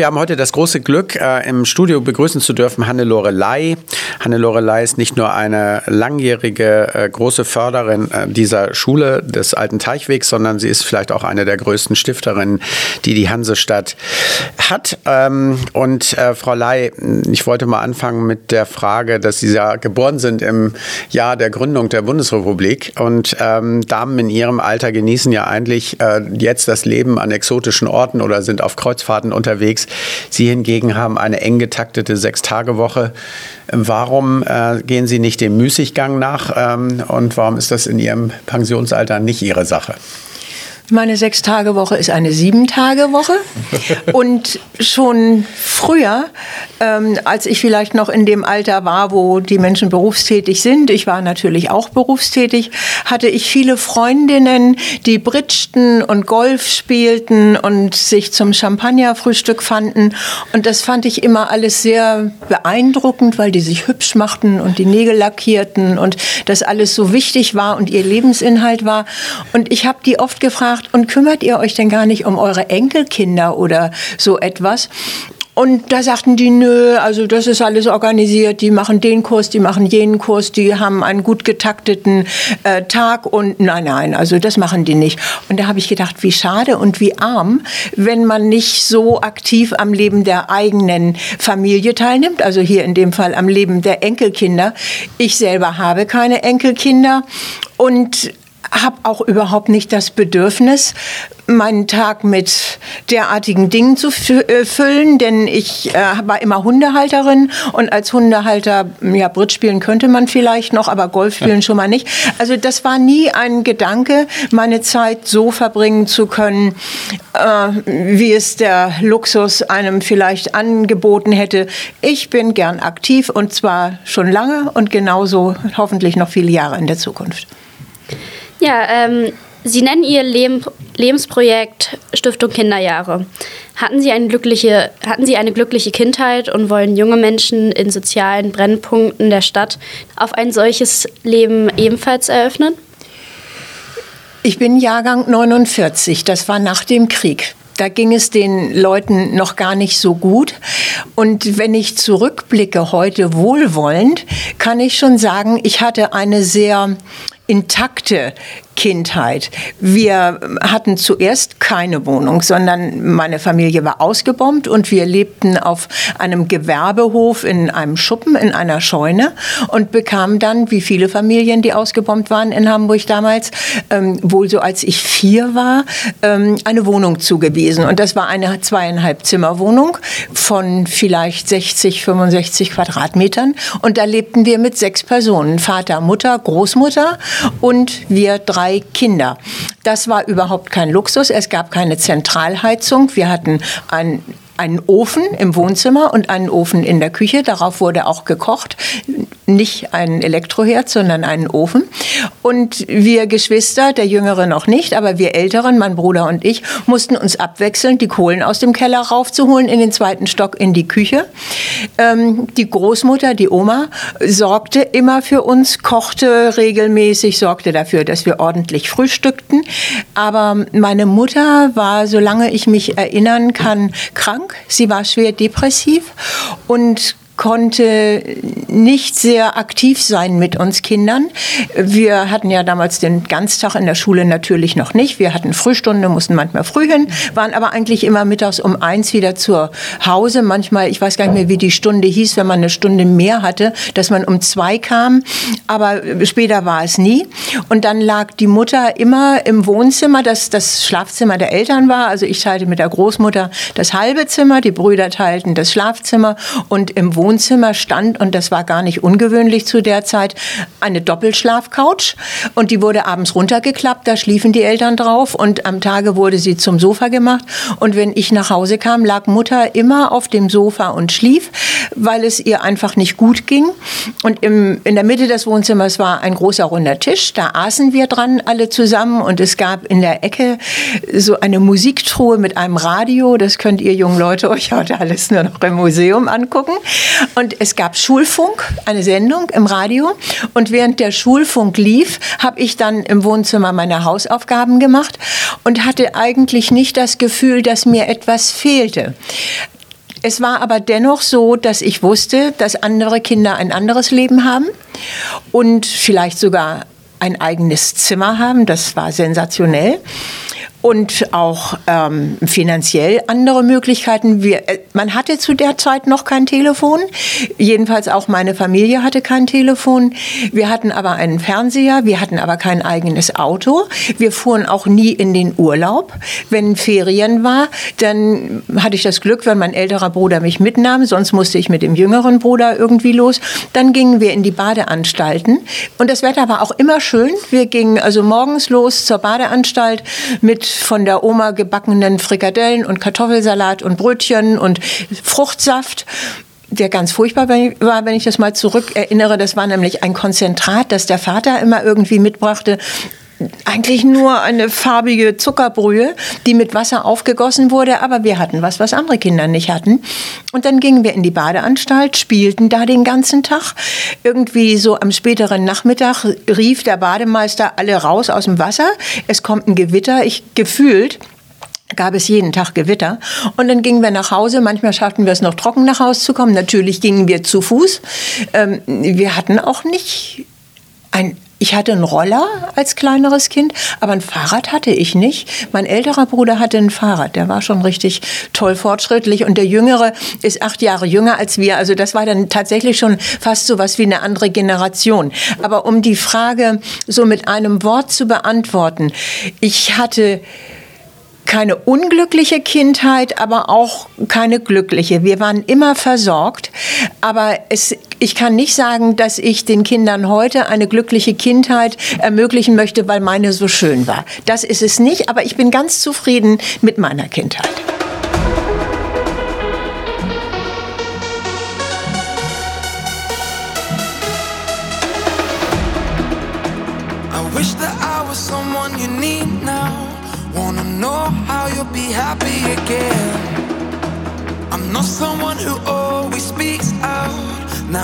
Wir haben heute das große Glück, äh, im Studio begrüßen zu dürfen Hannelore Lai. Hannelore Lai ist nicht nur eine langjährige äh, große Förderin äh, dieser Schule des Alten Teichwegs, sondern sie ist vielleicht auch eine der größten Stifterinnen, die die Hansestadt hat. Ähm, und äh, Frau Lai, ich wollte mal anfangen mit der Frage, dass Sie ja geboren sind im Jahr der Gründung der Bundesrepublik und ähm, Damen in ihrem Alter genießen ja eigentlich äh, jetzt das Leben an exotischen Orten oder sind auf Kreuzfahrten unterwegs. Sie hingegen haben eine eng getaktete Sechs-Tage-Woche. Warum äh, gehen Sie nicht dem Müßiggang nach ähm, und warum ist das in Ihrem Pensionsalter nicht Ihre Sache? Meine Sechs-Tage-Woche ist eine Sieben-Tage-Woche. Und schon früher, ähm, als ich vielleicht noch in dem Alter war, wo die Menschen berufstätig sind, ich war natürlich auch berufstätig, hatte ich viele Freundinnen, die bridgten und Golf spielten und sich zum Champagnerfrühstück fanden. Und das fand ich immer alles sehr beeindruckend, weil die sich hübsch machten und die Nägel lackierten und das alles so wichtig war und ihr Lebensinhalt war. Und ich habe die oft gefragt, und kümmert ihr euch denn gar nicht um eure Enkelkinder oder so etwas? Und da sagten die, nö, also das ist alles organisiert, die machen den Kurs, die machen jenen Kurs, die haben einen gut getakteten äh, Tag und nein, nein, also das machen die nicht. Und da habe ich gedacht, wie schade und wie arm, wenn man nicht so aktiv am Leben der eigenen Familie teilnimmt, also hier in dem Fall am Leben der Enkelkinder. Ich selber habe keine Enkelkinder und habe auch überhaupt nicht das Bedürfnis, meinen Tag mit derartigen Dingen zu äh, füllen, denn ich äh, war immer Hundehalterin und als Hundehalter, ja, Bridge spielen könnte man vielleicht noch, aber Golf spielen ja. schon mal nicht. Also das war nie ein Gedanke, meine Zeit so verbringen zu können, äh, wie es der Luxus einem vielleicht angeboten hätte. Ich bin gern aktiv und zwar schon lange und genauso hoffentlich noch viele Jahre in der Zukunft. Ja, ähm, Sie nennen Ihr Leben, Lebensprojekt Stiftung Kinderjahre. Hatten Sie, eine glückliche, hatten Sie eine glückliche Kindheit und wollen junge Menschen in sozialen Brennpunkten der Stadt auf ein solches Leben ebenfalls eröffnen? Ich bin Jahrgang 49, das war nach dem Krieg. Da ging es den Leuten noch gar nicht so gut. Und wenn ich zurückblicke heute wohlwollend, kann ich schon sagen, ich hatte eine sehr intakte Kindheit. Wir hatten zuerst keine Wohnung, sondern meine Familie war ausgebombt und wir lebten auf einem Gewerbehof in einem Schuppen, in einer Scheune und bekamen dann, wie viele Familien, die ausgebombt waren in Hamburg damals, ähm, wohl so als ich vier war, ähm, eine Wohnung zugewiesen. Und das war eine zweieinhalb Zimmerwohnung von vielleicht 60, 65 Quadratmetern. Und da lebten wir mit sechs Personen. Vater, Mutter, Großmutter und wir drei Kinder. Das war überhaupt kein Luxus. Es gab keine Zentralheizung. Wir hatten ein einen Ofen im Wohnzimmer und einen Ofen in der Küche. Darauf wurde auch gekocht. Nicht ein Elektroherd, sondern einen Ofen. Und wir Geschwister, der Jüngere noch nicht, aber wir Älteren, mein Bruder und ich, mussten uns abwechseln, die Kohlen aus dem Keller raufzuholen, in den zweiten Stock in die Küche. Ähm, die Großmutter, die Oma, sorgte immer für uns, kochte regelmäßig, sorgte dafür, dass wir ordentlich frühstückten. Aber meine Mutter war, solange ich mich erinnern kann, krank krank, sie war schwer depressiv und konnte nicht sehr aktiv sein mit uns Kindern. Wir hatten ja damals den Ganztag in der Schule natürlich noch nicht. Wir hatten Frühstunde, mussten manchmal früh hin, waren aber eigentlich immer mittags um eins wieder zu Hause. Manchmal, ich weiß gar nicht mehr, wie die Stunde hieß, wenn man eine Stunde mehr hatte, dass man um zwei kam. Aber später war es nie. Und dann lag die Mutter immer im Wohnzimmer, das das Schlafzimmer der Eltern war. Also ich teilte mit der Großmutter das halbe Zimmer, die Brüder teilten das Schlafzimmer und im Wohnzimmer Wohnzimmer stand, und das war gar nicht ungewöhnlich zu der Zeit, eine Doppelschlafcouch. Und die wurde abends runtergeklappt, da schliefen die Eltern drauf. Und am Tage wurde sie zum Sofa gemacht. Und wenn ich nach Hause kam, lag Mutter immer auf dem Sofa und schlief, weil es ihr einfach nicht gut ging. Und im, in der Mitte des Wohnzimmers war ein großer runder Tisch. Da aßen wir dran alle zusammen. Und es gab in der Ecke so eine Musiktruhe mit einem Radio. Das könnt ihr jungen Leute euch heute alles nur noch im Museum angucken. Und es gab Schulfunk, eine Sendung im Radio. Und während der Schulfunk lief, habe ich dann im Wohnzimmer meine Hausaufgaben gemacht und hatte eigentlich nicht das Gefühl, dass mir etwas fehlte. Es war aber dennoch so, dass ich wusste, dass andere Kinder ein anderes Leben haben und vielleicht sogar ein eigenes Zimmer haben. Das war sensationell und auch ähm, finanziell andere Möglichkeiten. Wir, äh, man hatte zu der Zeit noch kein Telefon. Jedenfalls auch meine Familie hatte kein Telefon. Wir hatten aber einen Fernseher. Wir hatten aber kein eigenes Auto. Wir fuhren auch nie in den Urlaub. Wenn Ferien war, dann hatte ich das Glück, wenn mein älterer Bruder mich mitnahm. Sonst musste ich mit dem jüngeren Bruder irgendwie los. Dann gingen wir in die Badeanstalten. Und das Wetter war auch immer schön. Wir gingen also morgens los zur Badeanstalt mit von der Oma gebackenen Frikadellen und Kartoffelsalat und Brötchen und Fruchtsaft der ganz furchtbar war, wenn ich das mal zurückerinnere. Das war nämlich ein Konzentrat, das der Vater immer irgendwie mitbrachte eigentlich nur eine farbige Zuckerbrühe, die mit Wasser aufgegossen wurde, aber wir hatten was, was andere Kinder nicht hatten. Und dann gingen wir in die Badeanstalt, spielten da den ganzen Tag. Irgendwie so am späteren Nachmittag rief der Bademeister alle raus aus dem Wasser. Es kommt ein Gewitter. Ich gefühlt gab es jeden Tag Gewitter. Und dann gingen wir nach Hause. Manchmal schafften wir es noch trocken nach Hause zu kommen. Natürlich gingen wir zu Fuß. Ähm, wir hatten auch nicht ein ich hatte einen Roller als kleineres Kind, aber ein Fahrrad hatte ich nicht. Mein älterer Bruder hatte ein Fahrrad, der war schon richtig toll fortschrittlich und der Jüngere ist acht Jahre jünger als wir. Also das war dann tatsächlich schon fast so was wie eine andere Generation. Aber um die Frage so mit einem Wort zu beantworten, ich hatte keine unglückliche Kindheit, aber auch keine glückliche. Wir waren immer versorgt, aber es, ich kann nicht sagen, dass ich den Kindern heute eine glückliche Kindheit ermöglichen möchte, weil meine so schön war. Das ist es nicht, aber ich bin ganz zufrieden mit meiner Kindheit.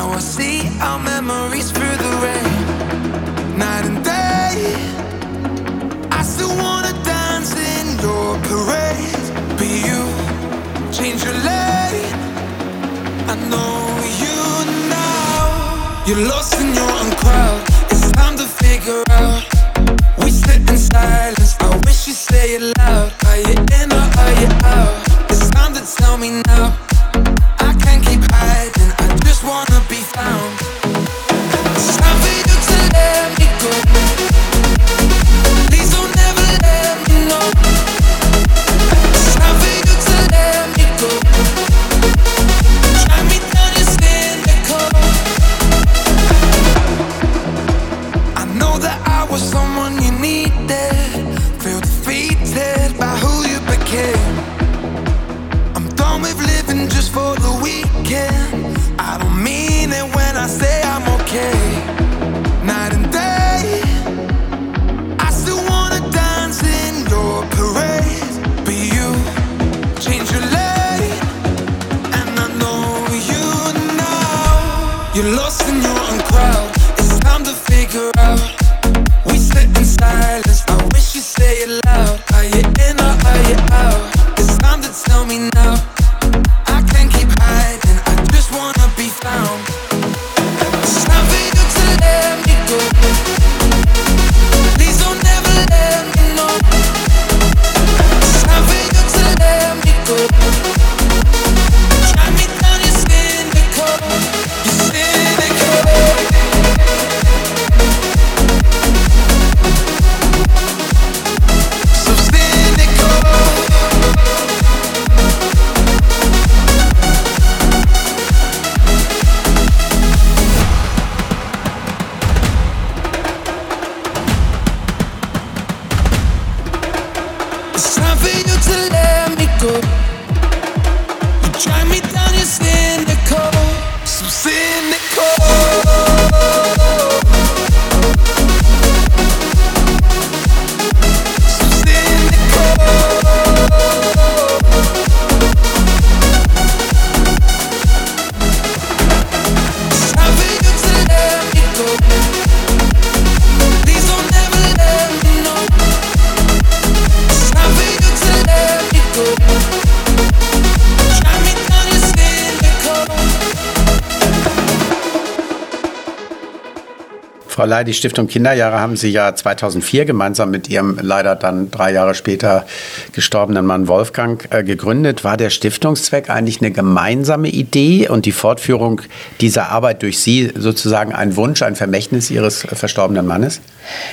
Now I see our memories through the rain. Night and day. I still wanna dance in your parade. But you change your lane. I know you now. You're lost in your own crowd. It's time to figure out. We sit in silence I wish you say it loud. Are you in or are you out? It's time to tell me now. I can't keep hiding. I just wanna be. It's time for you to let me go. Please don't ever let Ley, die Stiftung Kinderjahre haben Sie ja 2004 gemeinsam mit Ihrem leider dann drei Jahre später gestorbenen Mann Wolfgang äh, gegründet. War der Stiftungszweck eigentlich eine gemeinsame Idee und die Fortführung dieser Arbeit durch Sie sozusagen ein Wunsch, ein Vermächtnis Ihres verstorbenen Mannes?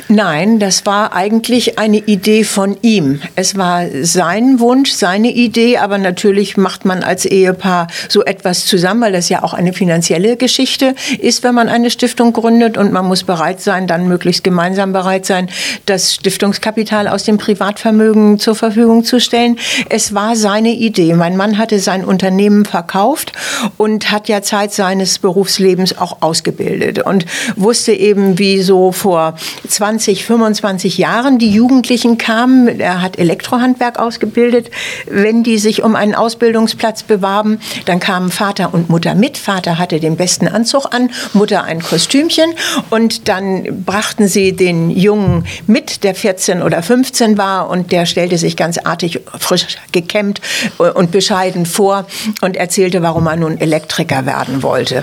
Nein, das war eigentlich eine Idee von ihm. Es war sein Wunsch, seine Idee, aber natürlich macht man als Ehepaar so etwas zusammen, weil das ja auch eine finanzielle Geschichte ist, wenn man eine Stiftung gründet und man muss bereit sein, dann möglichst gemeinsam bereit sein, das Stiftungskapital aus dem Privatvermögen zur Verfügung zu stellen. Es war seine Idee. Mein Mann hatte sein Unternehmen verkauft und hat ja Zeit seines Berufslebens auch ausgebildet und wusste eben, wie so vor 20, 25 Jahren die Jugendlichen kamen. Er hat Elektrohandwerk ausgebildet. Wenn die sich um einen Ausbildungsplatz bewarben, dann kamen Vater und Mutter mit. Vater hatte den besten Anzug an, Mutter ein Kostümchen und dann brachten sie den Jungen mit, der 14 oder 15 war und der stellte sich ganz artig, frisch gekämmt und bescheiden vor und erzählte, warum er nun Elektriker werden wollte.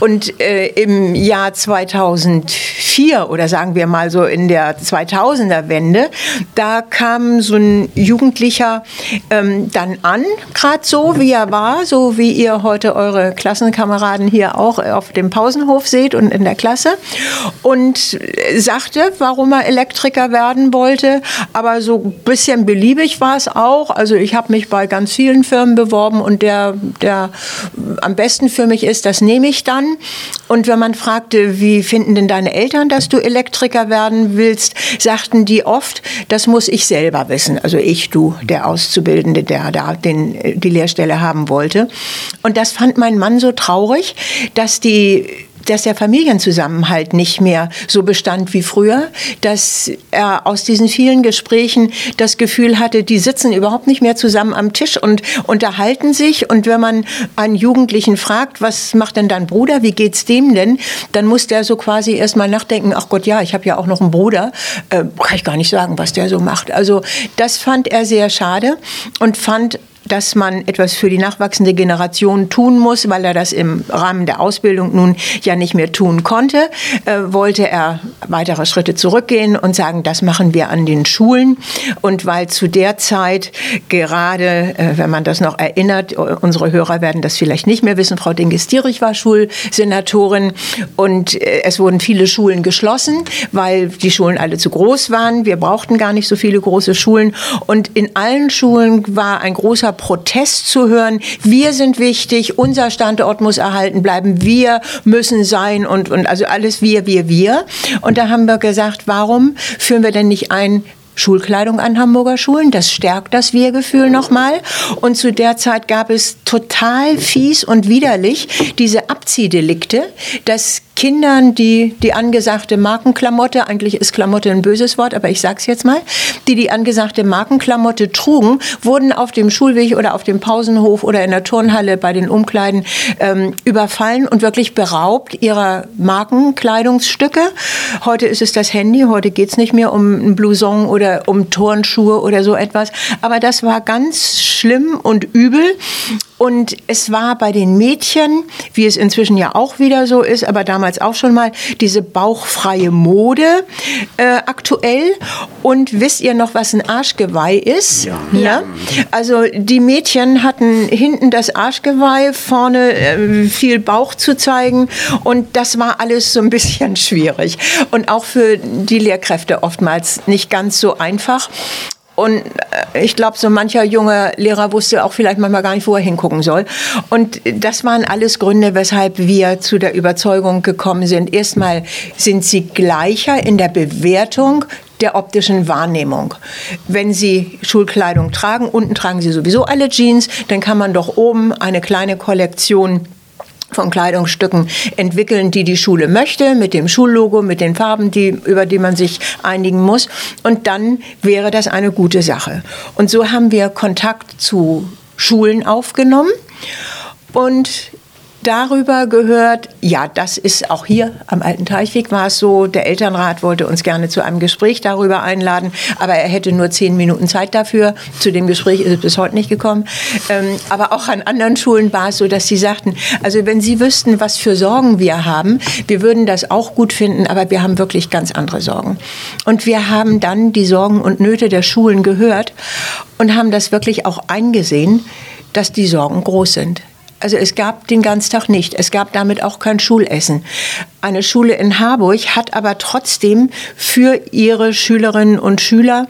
Und äh, im Jahr 2004 oder sagen wir mal so in der 2000er Wende, da kam so ein Jugendlicher ähm, dann an, gerade so wie er war, so wie ihr heute eure Klassenkameraden hier auch auf dem Pausenhof seht und in der Klasse und sagte, warum er Elektriker werden wollte. Aber so ein bisschen beliebig war es auch. Also ich habe mich bei ganz vielen Firmen beworben und der, der am besten für mich ist, das nehme ich dann. Und wenn man fragte, wie finden denn deine Eltern, dass du Elektriker werden willst, sagten die oft, das muss ich selber wissen. Also ich, du, der Auszubildende, der da den, die Lehrstelle haben wollte. Und das fand mein Mann so traurig, dass die dass der Familienzusammenhalt nicht mehr so bestand wie früher, dass er aus diesen vielen Gesprächen das Gefühl hatte, die sitzen überhaupt nicht mehr zusammen am Tisch und unterhalten sich. Und wenn man einen Jugendlichen fragt, was macht denn dein Bruder, wie geht's dem denn, dann muss der so quasi erstmal nachdenken, ach Gott, ja, ich habe ja auch noch einen Bruder, äh, kann ich gar nicht sagen, was der so macht. Also das fand er sehr schade und fand dass man etwas für die nachwachsende Generation tun muss, weil er das im Rahmen der Ausbildung nun ja nicht mehr tun konnte, äh, wollte er weitere Schritte zurückgehen und sagen, das machen wir an den Schulen. Und weil zu der Zeit gerade, äh, wenn man das noch erinnert, unsere Hörer werden das vielleicht nicht mehr wissen, Frau Dinges-Dierich war Schulsenatorin und äh, es wurden viele Schulen geschlossen, weil die Schulen alle zu groß waren. Wir brauchten gar nicht so viele große Schulen und in allen Schulen war ein großer Protest zu hören. Wir sind wichtig, unser Standort muss erhalten bleiben, wir müssen sein und, und also alles wir, wir, wir. Und da haben wir gesagt, warum führen wir denn nicht ein, Schulkleidung an Hamburger Schulen. Das stärkt das Wir-Gefühl nochmal. Und zu der Zeit gab es total fies und widerlich diese Abziehdelikte, dass Kindern, die die angesagte Markenklamotte, eigentlich ist Klamotte ein böses Wort, aber ich sag's jetzt mal, die die angesagte Markenklamotte trugen, wurden auf dem Schulweg oder auf dem Pausenhof oder in der Turnhalle bei den Umkleiden ähm, überfallen und wirklich beraubt ihrer Markenkleidungsstücke. Heute ist es das Handy, heute geht's nicht mehr um ein Blouson oder um Turnschuhe oder so etwas. Aber das war ganz schlimm und übel. Und es war bei den Mädchen, wie es inzwischen ja auch wieder so ist, aber damals auch schon mal, diese bauchfreie Mode äh, aktuell. Und wisst ihr noch, was ein Arschgeweih ist? Ja. ja. Also die Mädchen hatten hinten das Arschgeweih, vorne äh, viel Bauch zu zeigen. Und das war alles so ein bisschen schwierig. Und auch für die Lehrkräfte oftmals nicht ganz so einfach. Und äh, ich glaube, so mancher junge Lehrer wusste auch vielleicht manchmal gar nicht, wo er hingucken soll. Und das waren alles Gründe, weshalb wir zu der Überzeugung gekommen sind. Erstmal sind sie gleicher in der Bewertung der optischen Wahrnehmung. Wenn Sie Schulkleidung tragen, unten tragen Sie sowieso alle Jeans, dann kann man doch oben eine kleine Kollektion von Kleidungsstücken entwickeln, die die Schule möchte, mit dem Schullogo, mit den Farben, die, über die man sich einigen muss. Und dann wäre das eine gute Sache. Und so haben wir Kontakt zu Schulen aufgenommen. Und darüber gehört, ja, das ist auch hier am Alten Teichweg war es so, der Elternrat wollte uns gerne zu einem Gespräch darüber einladen, aber er hätte nur zehn Minuten Zeit dafür. Zu dem Gespräch ist es bis heute nicht gekommen. Ähm, aber auch an anderen Schulen war es so, dass sie sagten, also wenn Sie wüssten, was für Sorgen wir haben, wir würden das auch gut finden, aber wir haben wirklich ganz andere Sorgen. Und wir haben dann die Sorgen und Nöte der Schulen gehört und haben das wirklich auch eingesehen, dass die Sorgen groß sind. Also es gab den Ganztag nicht. Es gab damit auch kein Schulessen. Eine Schule in Harburg hat aber trotzdem für ihre Schülerinnen und Schüler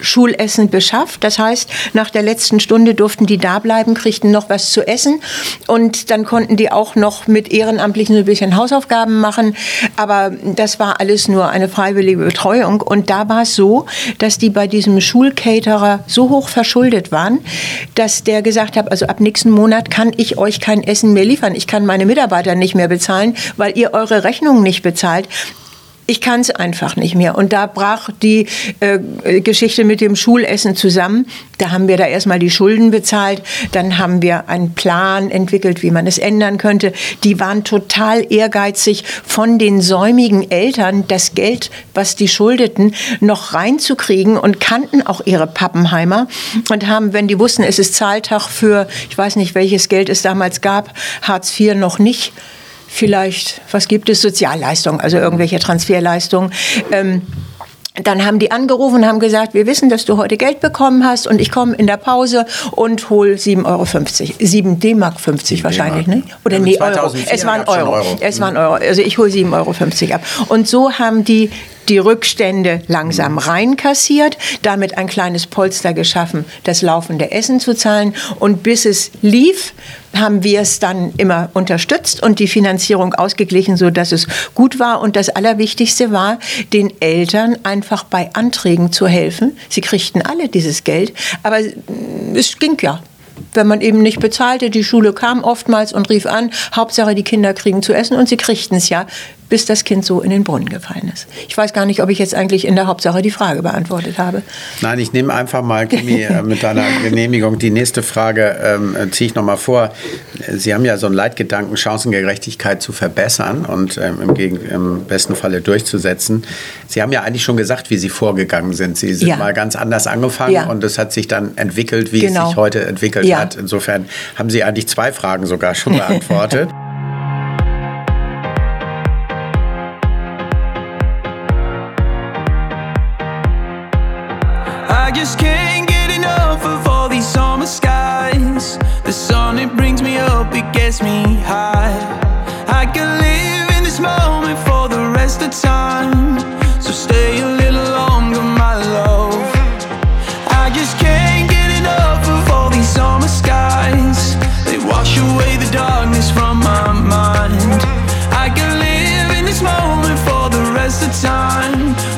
Schulessen beschafft. Das heißt, nach der letzten Stunde durften die da bleiben, kriegten noch was zu essen und dann konnten die auch noch mit Ehrenamtlichen so ein bisschen Hausaufgaben machen. Aber das war alles nur eine freiwillige Betreuung und da war es so, dass die bei diesem Schulcaterer so hoch verschuldet waren, dass der gesagt hat, also ab nächsten Monat kann ich euch kein Essen mehr liefern. Ich kann meine Mitarbeiter nicht mehr bezahlen, weil ihr eure Rechnungen nicht bezahlt ich kann es einfach nicht mehr. Und da brach die äh, Geschichte mit dem Schulessen zusammen. Da haben wir da erstmal die Schulden bezahlt, dann haben wir einen Plan entwickelt, wie man es ändern könnte. Die waren total ehrgeizig, von den säumigen Eltern das Geld, was die schuldeten, noch reinzukriegen und kannten auch ihre Pappenheimer und haben, wenn die wussten, es ist Zahltag für, ich weiß nicht, welches Geld es damals gab, Hartz IV noch nicht, vielleicht, was gibt es, Sozialleistungen, also irgendwelche Transferleistungen. Ähm, dann haben die angerufen und haben gesagt, wir wissen, dass du heute Geld bekommen hast und ich komme in der Pause und hol 7,50 Euro. 7 D-Mark 50 wahrscheinlich, ne? Oder ja, nee, Euro. Es waren Euro. Euro. Es waren Euro. Also ich hole 7,50 Euro ab. Und so haben die die Rückstände langsam mhm. reinkassiert, damit ein kleines Polster geschaffen, das laufende Essen zu zahlen. Und bis es lief, haben wir es dann immer unterstützt und die Finanzierung ausgeglichen, so dass es gut war. Und das Allerwichtigste war, den Eltern einfach bei Anträgen zu helfen. Sie kriegten alle dieses Geld, aber es ging ja wenn man eben nicht bezahlte. Die Schule kam oftmals und rief an, Hauptsache die Kinder kriegen zu essen und sie kriegten es ja bis das Kind so in den Brunnen gefallen ist. Ich weiß gar nicht, ob ich jetzt eigentlich in der Hauptsache die Frage beantwortet habe. Nein, ich nehme einfach mal, Kimi, äh, mit deiner Genehmigung die nächste Frage ähm, äh, ziehe ich nochmal vor. Sie haben ja so einen Leitgedanken, Chancengerechtigkeit zu verbessern und ähm, im, Gegen im besten Falle durchzusetzen. Sie haben ja eigentlich schon gesagt, wie Sie vorgegangen sind. Sie sind ja. mal ganz anders angefangen ja. und es hat sich dann entwickelt, wie genau. es sich heute entwickelt ja. hat. Insofern haben Sie eigentlich zwei Fragen sogar schon beantwortet. Just can't get enough of all these summer skies. The sun, it brings me up, it gets me high. I can live in this moment for the rest of time. So stay a little longer, my love. I just can't get enough of all these summer skies. They wash away the darkness from my mind. I can live in this moment for the rest of time.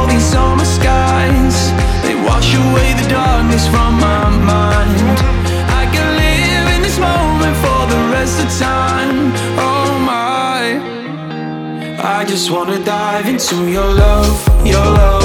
all these summer skies. They wash away the darkness from my mind. I can live in this moment waste of time. Oh my. I just wanna dive into your love, your love.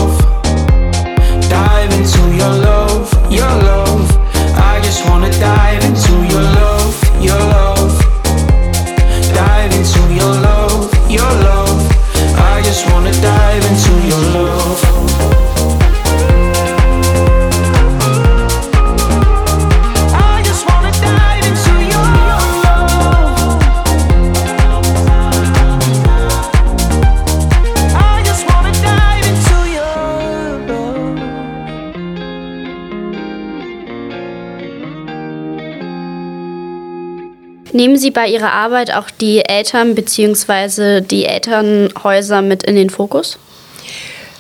Bei Ihrer Arbeit auch die Eltern bzw. die Elternhäuser mit in den Fokus?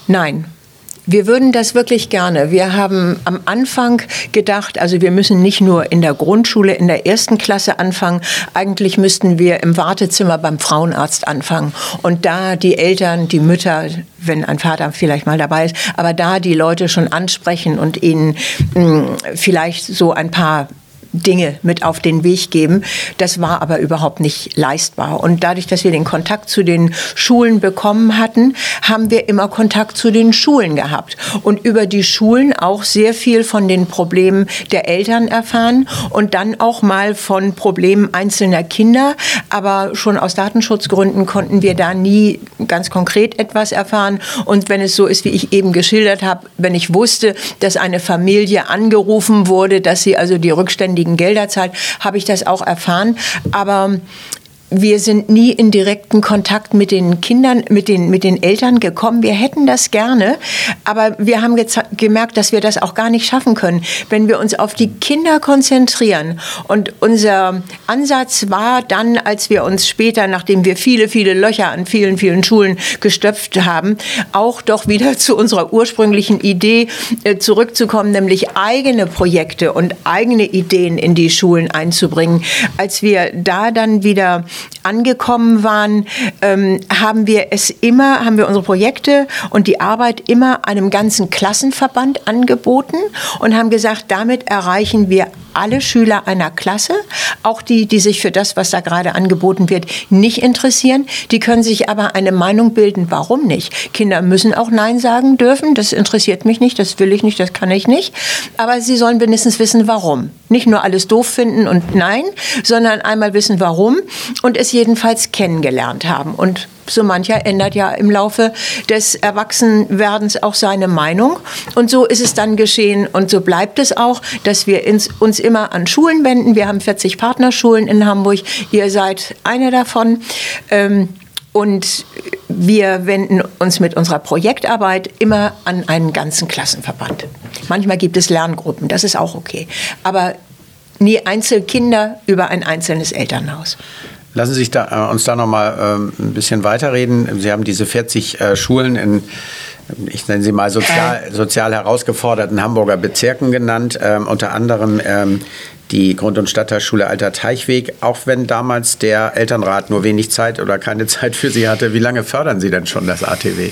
Nein. Wir würden das wirklich gerne. Wir haben am Anfang gedacht, also wir müssen nicht nur in der Grundschule in der ersten Klasse anfangen. Eigentlich müssten wir im Wartezimmer beim Frauenarzt anfangen und da die Eltern, die Mütter, wenn ein Vater vielleicht mal dabei ist, aber da die Leute schon ansprechen und ihnen mh, vielleicht so ein paar Dinge mit auf den Weg geben. Das war aber überhaupt nicht leistbar. Und dadurch, dass wir den Kontakt zu den Schulen bekommen hatten, haben wir immer Kontakt zu den Schulen gehabt. Und über die Schulen auch sehr viel von den Problemen der Eltern erfahren und dann auch mal von Problemen einzelner Kinder. Aber schon aus Datenschutzgründen konnten wir da nie ganz konkret etwas erfahren. Und wenn es so ist, wie ich eben geschildert habe, wenn ich wusste, dass eine Familie angerufen wurde, dass sie also die rückständigen Gelder zahlt, habe ich das auch erfahren. Aber wir sind nie in direkten Kontakt mit den Kindern, mit den, mit den Eltern gekommen. Wir hätten das gerne, aber wir haben gemerkt, dass wir das auch gar nicht schaffen können. Wenn wir uns auf die Kinder konzentrieren und unser Ansatz war dann, als wir uns später, nachdem wir viele, viele Löcher an vielen, vielen Schulen gestopft haben, auch doch wieder zu unserer ursprünglichen Idee äh, zurückzukommen, nämlich eigene Projekte und eigene Ideen in die Schulen einzubringen. Als wir da dann wieder angekommen waren, ähm, haben wir es immer, haben wir unsere Projekte und die Arbeit immer einem ganzen Klassenverband angeboten und haben gesagt, damit erreichen wir alle Schüler einer Klasse, auch die, die sich für das, was da gerade angeboten wird, nicht interessieren. Die können sich aber eine Meinung bilden, warum nicht. Kinder müssen auch Nein sagen dürfen. Das interessiert mich nicht, das will ich nicht, das kann ich nicht. Aber sie sollen wenigstens wissen, warum. Nicht nur alles doof finden und Nein, sondern einmal wissen, warum und es jedenfalls kennengelernt haben. Und so mancher ändert ja im Laufe des Erwachsenwerdens auch seine Meinung. Und so ist es dann geschehen und so bleibt es auch, dass wir ins, uns immer an Schulen wenden. Wir haben 40 Partnerschulen in Hamburg. Ihr seid eine davon. Ähm, und wir wenden uns mit unserer Projektarbeit immer an einen ganzen Klassenverband. Manchmal gibt es Lerngruppen, das ist auch okay. Aber nie Einzelkinder über ein einzelnes Elternhaus. Lassen Sie sich da, äh, uns da noch mal ähm, ein bisschen weiterreden. Sie haben diese 40 äh, Schulen in ich nenne sie mal sozial, sozial herausgeforderten Hamburger Bezirken genannt, ähm, unter anderem ähm, die Grund- und Stadtteilschule Alter Teichweg, auch wenn damals der Elternrat nur wenig Zeit oder keine Zeit für Sie hatte. Wie lange fördern Sie denn schon das ATW?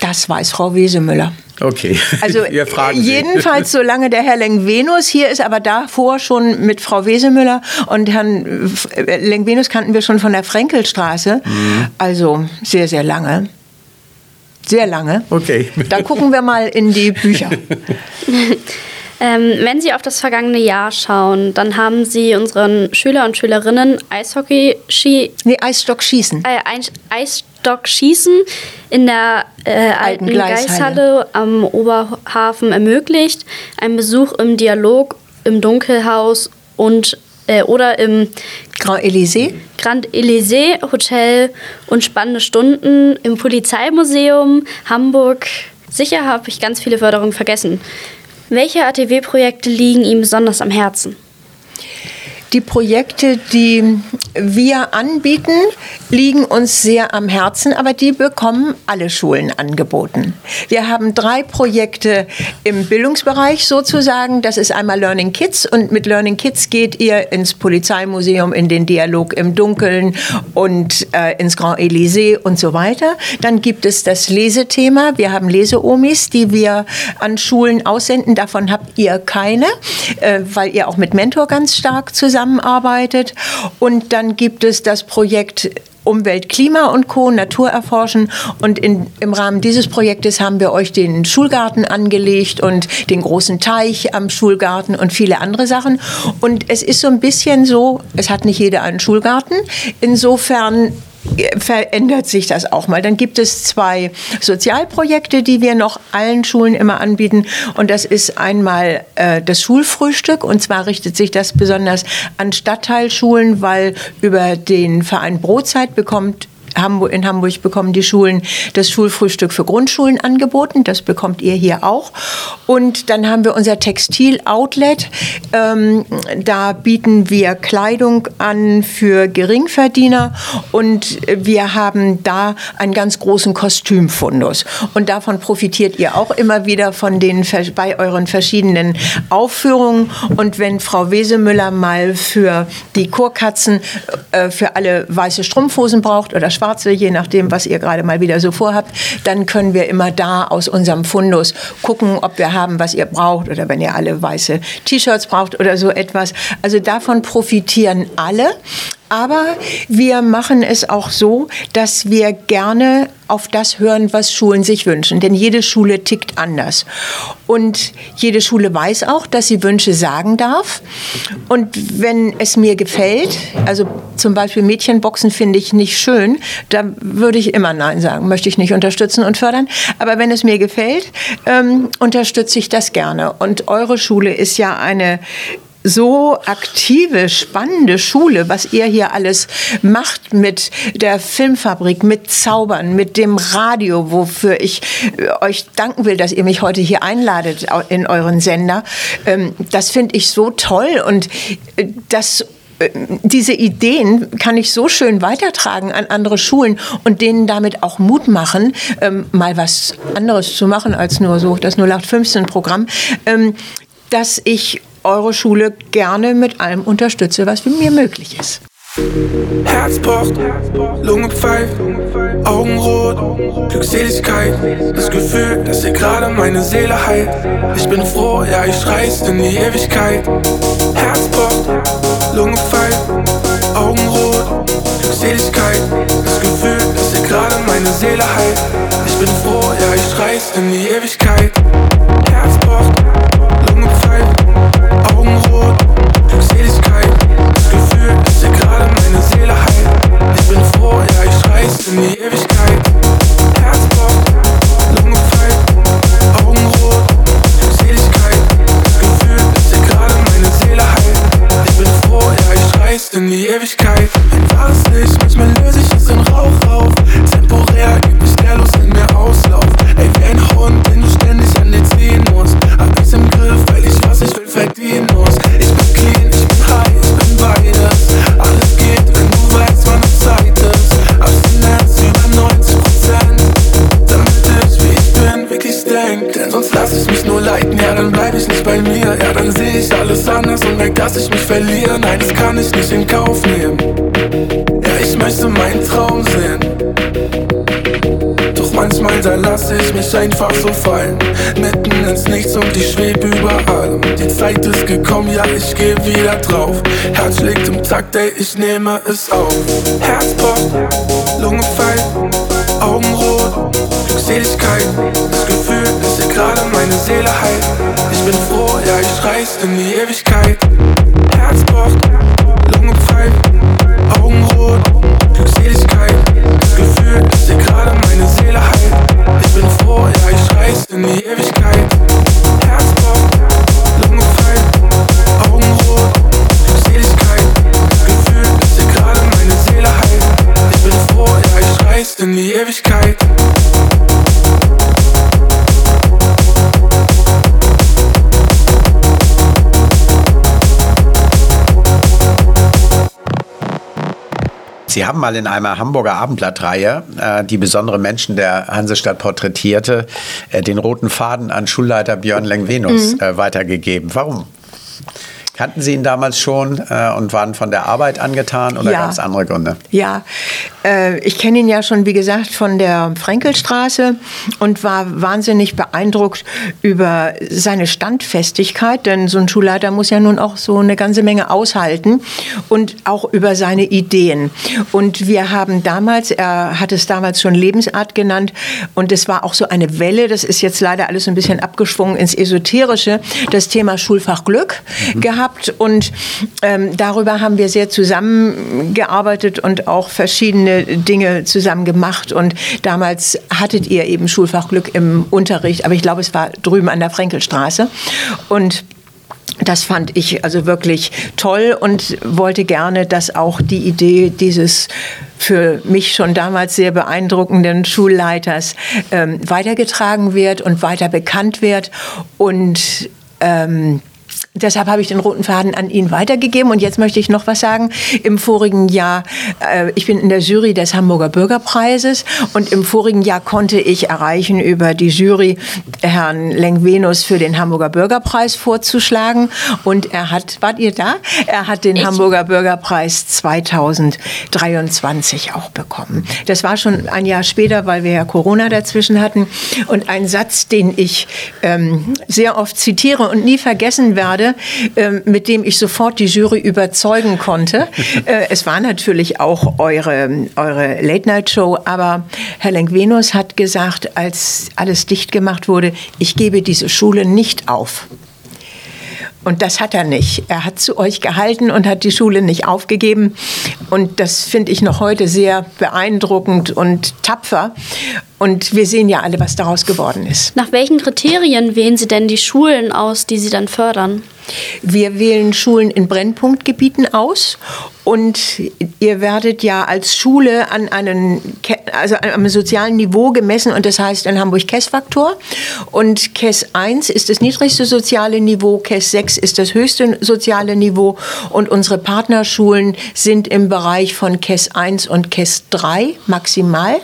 Das weiß Frau Wesemüller. Okay, Also wir fragen Sie. jedenfalls solange der Herr Lengvenus hier ist, aber davor schon mit Frau Wesemüller und Herrn äh, Lengvenus kannten wir schon von der Frenkelstraße. Mhm. Also sehr, sehr lange. Sehr lange. Okay. Da gucken wir mal in die Bücher. Ähm, wenn Sie auf das vergangene Jahr schauen, dann haben Sie unseren Schüler und Schülerinnen Eishockey, Ski, Nee, Eisstock schießen. äh, Eis- Eisstockschießen in der äh, alten Gleishalle. Gleishalle am Oberhafen ermöglicht, ein Besuch im Dialog im Dunkelhaus und äh, oder im Grand Elysée. Grand Elysée Hotel und spannende Stunden im Polizeimuseum Hamburg. Sicher habe ich ganz viele Förderungen vergessen. Welche ATW-Projekte liegen Ihnen besonders am Herzen? Die Projekte, die wir anbieten, liegen uns sehr am Herzen, aber die bekommen alle Schulen angeboten. Wir haben drei Projekte im Bildungsbereich sozusagen. Das ist einmal Learning Kids und mit Learning Kids geht ihr ins Polizeimuseum, in den Dialog im Dunkeln und äh, ins Grand Elysée und so weiter. Dann gibt es das Lesethema. Wir haben Leseomis, die wir an Schulen aussenden. Davon habt ihr keine, äh, weil ihr auch mit Mentor ganz stark zusammen zusammenarbeitet. Und dann gibt es das Projekt Umwelt, Klima und Co. Natur erforschen. Und in, im Rahmen dieses Projektes haben wir euch den Schulgarten angelegt und den großen Teich am Schulgarten und viele andere Sachen. Und es ist so ein bisschen so, es hat nicht jeder einen Schulgarten. Insofern verändert sich das auch mal. Dann gibt es zwei Sozialprojekte, die wir noch allen Schulen immer anbieten. Und das ist einmal äh, das Schulfrühstück. Und zwar richtet sich das besonders an Stadtteilschulen, weil über den Verein Brotzeit bekommt Hamburg, in Hamburg bekommen die Schulen das Schulfrühstück für Grundschulen angeboten. Das bekommt ihr hier auch. Und dann haben wir unser Textil-Outlet. Ähm, da bieten wir Kleidung an für Geringverdiener und wir haben da einen ganz großen Kostümfundus. Und davon profitiert ihr auch immer wieder von den, bei euren verschiedenen Aufführungen. Und wenn Frau Wesemüller mal für die Chorkatzen äh, für alle weiße Strumpfhosen braucht oder schwarze schwarze, je nachdem, was ihr gerade mal wieder so vorhabt, dann können wir immer da aus unserem Fundus gucken, ob wir haben, was ihr braucht oder wenn ihr alle weiße T-Shirts braucht oder so etwas. Also davon profitieren alle. Aber wir machen es auch so, dass wir gerne auf das hören, was Schulen sich wünschen. Denn jede Schule tickt anders. Und jede Schule weiß auch, dass sie Wünsche sagen darf. Und wenn es mir gefällt, also zum Beispiel Mädchenboxen finde ich nicht schön, da würde ich immer Nein sagen, möchte ich nicht unterstützen und fördern. Aber wenn es mir gefällt, ähm, unterstütze ich das gerne. Und eure Schule ist ja eine so aktive, spannende Schule, was ihr hier alles macht mit der Filmfabrik, mit Zaubern, mit dem Radio, wofür ich äh, euch danken will, dass ihr mich heute hier einladet in euren Sender. Ähm, das finde ich so toll und äh, das äh, diese Ideen kann ich so schön weitertragen an andere Schulen und denen damit auch Mut machen, ähm, mal was anderes zu machen als nur so das 0815-Programm, ähm, dass ich eure Schule gerne mit allem unterstütze, was mir möglich ist. Herz pocht, Lunge pfeift, Augen rot, Glückseligkeit. Das Gefühl, dass ihr gerade meine Seele heilt. Ich bin froh, ja, ich reiß in die Ewigkeit. Herz pocht, Lunge pfeift, Augen rot, Glückseligkeit. Das Gefühl, dass ihr gerade meine Seele heilt. Ich bin froh, ja, ich reiß in die Ewigkeit. Herz pocht, Lunge pfeift. In die Ewigkeit. Herzblock, Lunge pfeift, Augenrot, Glückseligkeit, das Gefühl, dass dir gerade meine Seele heilt. Ich bin froh, ja, ich reiß in die Ewigkeit. Sonst lass ich mich nur leiten, ja, dann bleib ich nicht bei mir. Ja, dann seh ich alles anders und merk, dass ich mich verliere. Nein, das kann ich nicht in Kauf nehmen. Ja, ich möchte meinen Traum sehen. Doch manchmal da lasse ich mich einfach so fallen. Mitten ins Nichts und ich schwebe über allem. Die Zeit ist gekommen, ja, ich geh wieder drauf. Herz schlägt im Takt, ey, ich nehme es auf. Herz pocht, Lunge pfeift, Augen rot, Glückseligkeit. Das Gefühl, dass ihr gerade meine Seele heilt. Ich bin froh, ja, ich reiß in die Ewigkeit. Herz pocht, Lunge pfeift, Augen rot, Glückseligkeit. Das Gefühl, dass ihr gerade meine Seele heilt. Ich bin froh, ja, ich reiß in die Ewigkeit. Reiß in die Ewigkeit. Sie haben mal in einer Hamburger Abendblattreihe, äh, die besondere Menschen der Hansestadt porträtierte, äh, den roten Faden an Schulleiter Björn Lengvenus Mhm. äh, weitergegeben. Warum? Kannten Sie ihn damals schon äh, und waren von der Arbeit angetan oder Ja. gab es andere Gründe? Ja, äh, ich kenne ihn ja schon, wie gesagt, von der Frenkelstraße und war wahnsinnig beeindruckt über seine Standfestigkeit, denn so ein Schulleiter muss ja nun auch so eine ganze Menge aushalten und auch über seine Ideen. Und wir haben damals, er hat es damals schon Lebensart genannt und es war auch so eine Welle, das ist jetzt leider alles ein bisschen abgeschwungen ins Esoterische, das Thema Schulfach Glück gehabt und ähm, darüber haben wir sehr zusammengearbeitet und auch verschiedene Dinge zusammen gemacht und damals hattet ihr eben Schulfach Glück im Unterricht, aber ich glaube, es war drüben an der Frenkelstraße und das fand ich also wirklich toll und wollte gerne, dass auch die Idee dieses für mich schon damals sehr beeindruckenden Schulleiters ähm, weitergetragen wird und weiter bekannt wird. Und ähm, Deshalb habe ich den roten Faden an ihn weitergegeben. Und jetzt möchte ich noch was sagen. Im vorigen Jahr, äh, ich bin in der Jury des Hamburger Bürgerpreises und im vorigen Jahr konnte ich erreichen, über die Jury Herrn Lengvenus für den Hamburger Bürgerpreis vorzuschlagen. Und er hat, wart ihr da? Er hat den Hamburger Bürgerpreis 2023 auch bekommen. Das war schon ein Jahr später, weil wir ja Corona dazwischen hatten. Und ein Satz, den ich ähm, sehr oft zitiere und nie vergessen werde, ähm, mit dem ich sofort die Jury überzeugen konnte. äh, es war natürlich auch eure, eure Late-Night-Show, aber Herr Lenkvenus hat gesagt, als alles dicht gemacht wurde, ich gebe diese Schule nicht auf. Und das hat er nicht. Er hat zu euch gehalten und hat die Schule nicht aufgegeben. Und das finde ich noch heute sehr beeindruckend und tapfer. Und wir sehen ja alle, was daraus geworden ist. Nach welchen Kriterien wählen Sie denn die Schulen aus, die Sie dann fördern? Wir wählen Schulen in Brennpunktgebieten aus und ihr werdet ja als Schule an einen, Ke- also an einem sozialen Niveau gemessen und das heißt in Hamburg KESS-Faktor und KESS 1 ist das niedrigste soziale Niveau, KESS 6 ist das höchste soziale Niveau. Und unsere Partnerschulen sind im Bereich von KESS 1 und KESS 3 maximal.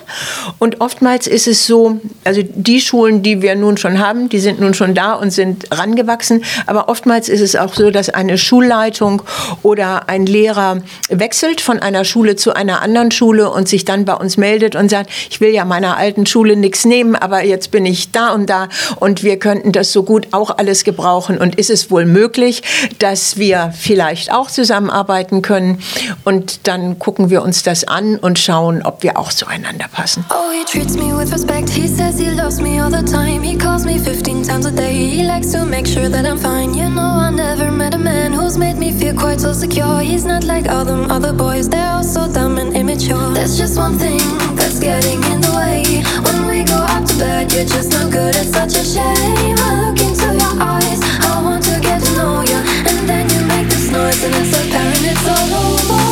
Und oftmals ist es so, also die Schulen, die wir nun schon haben, die sind nun schon da und sind rangewachsen, aber oftmals ist es auch so, dass eine Schulleitung oder ein Lehrer wechselt von einer Schule zu einer anderen Schule und sich dann bei uns meldet und sagt, ich will ja meiner alten Schule nichts nehmen, aber jetzt bin ich da und da und wir könnten das so gut auch alles gebrauchen und ist es wohl möglich, dass wir vielleicht auch zusammenarbeiten können und dann gucken wir uns das an und schauen, ob wir auch zueinander passen. Oh, he treats me with respect. He says he loves me all the time. He calls me 15 times a day. He likes to make sure that I'm fine. You know, I never met a man who's made me feel quite so secure. He's not like all them other boys, they're all so dumb and immature. There's just one thing that's getting in the way. When we go out to bed, you're just no good. It's such a shame. I look into your eyes. I want to get to know you. And then you make this noise, and it's apparent it's all over.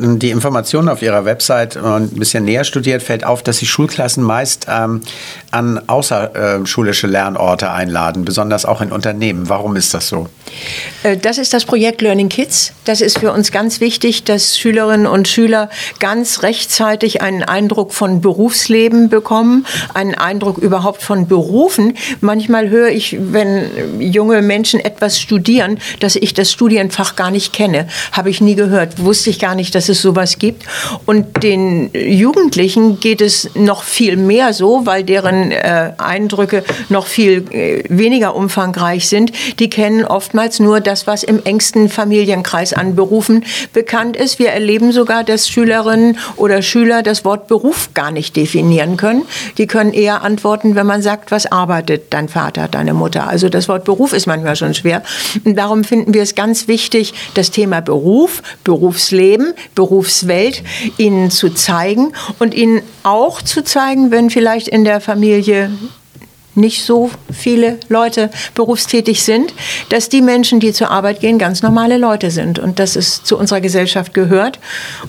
Die Informationen auf Ihrer Website ein bisschen näher studiert, fällt auf, dass Sie Schulklassen meist ähm, an außerschulische Lernorte einladen, besonders auch in Unternehmen. Warum ist das so? Äh, das ist das Projekt Learning Kids. Das ist für uns ganz wichtig, dass Schülerinnen und Schüler ganz rechtzeitig einen Eindruck von Berufsleben bekommen, einen Eindruck überhaupt von Berufen. Manchmal höre ich, wenn junge Menschen etwas studieren, dass ich das Studienfach gar nicht kenne. Habe ich nie gehört, wusste ich gar nicht nicht, dass es sowas gibt. Und den Jugendlichen geht es noch viel mehr so, weil deren äh, Eindrücke noch viel äh, weniger umfangreich sind. Die kennen oftmals nur das, was im engsten Familienkreis an Berufen bekannt ist. Wir erleben sogar, dass Schülerinnen oder Schüler das Wort Beruf gar nicht definieren können. Die können eher antworten, wenn man sagt, was arbeitet dein Vater, deine Mutter. Also das Wort Beruf ist manchmal schon schwer. Und darum finden wir es ganz wichtig, das Thema Beruf, Berufsleben Berufswelt ihnen zu zeigen und ihnen auch zu zeigen, wenn vielleicht in der Familie je je nicht so viele Leute berufstätig sind, dass die Menschen, die zur Arbeit gehen, ganz normale Leute sind und dass es zu unserer Gesellschaft gehört.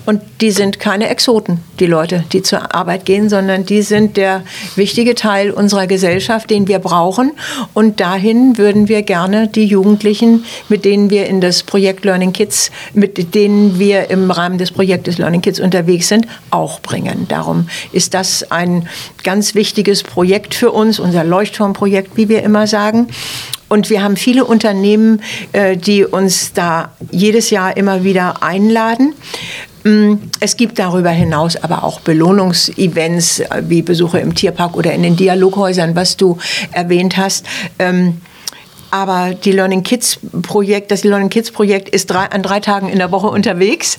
Und die sind keine Exoten, die Leute, die zur Arbeit gehen, sondern die sind der wichtige Teil unserer Gesellschaft, den wir brauchen. Und dahin würden wir gerne die Jugendlichen, mit denen wir in das Projekt Learning Kids, mit denen wir im Rahmen des Projektes Learning Kids unterwegs sind, auch bringen. Darum ist das ein ganz wichtiges Projekt für uns, unser Leuchtturmprojekt, wie wir immer sagen. Und wir haben viele Unternehmen, äh, die uns da jedes Jahr immer wieder einladen. Mm, es gibt darüber hinaus aber auch Belohnungsevents äh, wie Besuche im Tierpark oder in den Dialoghäusern, was du erwähnt hast. Ähm, aber die Learning Kids Projekt, das Learning Kids Projekt ist drei, an drei Tagen in der Woche unterwegs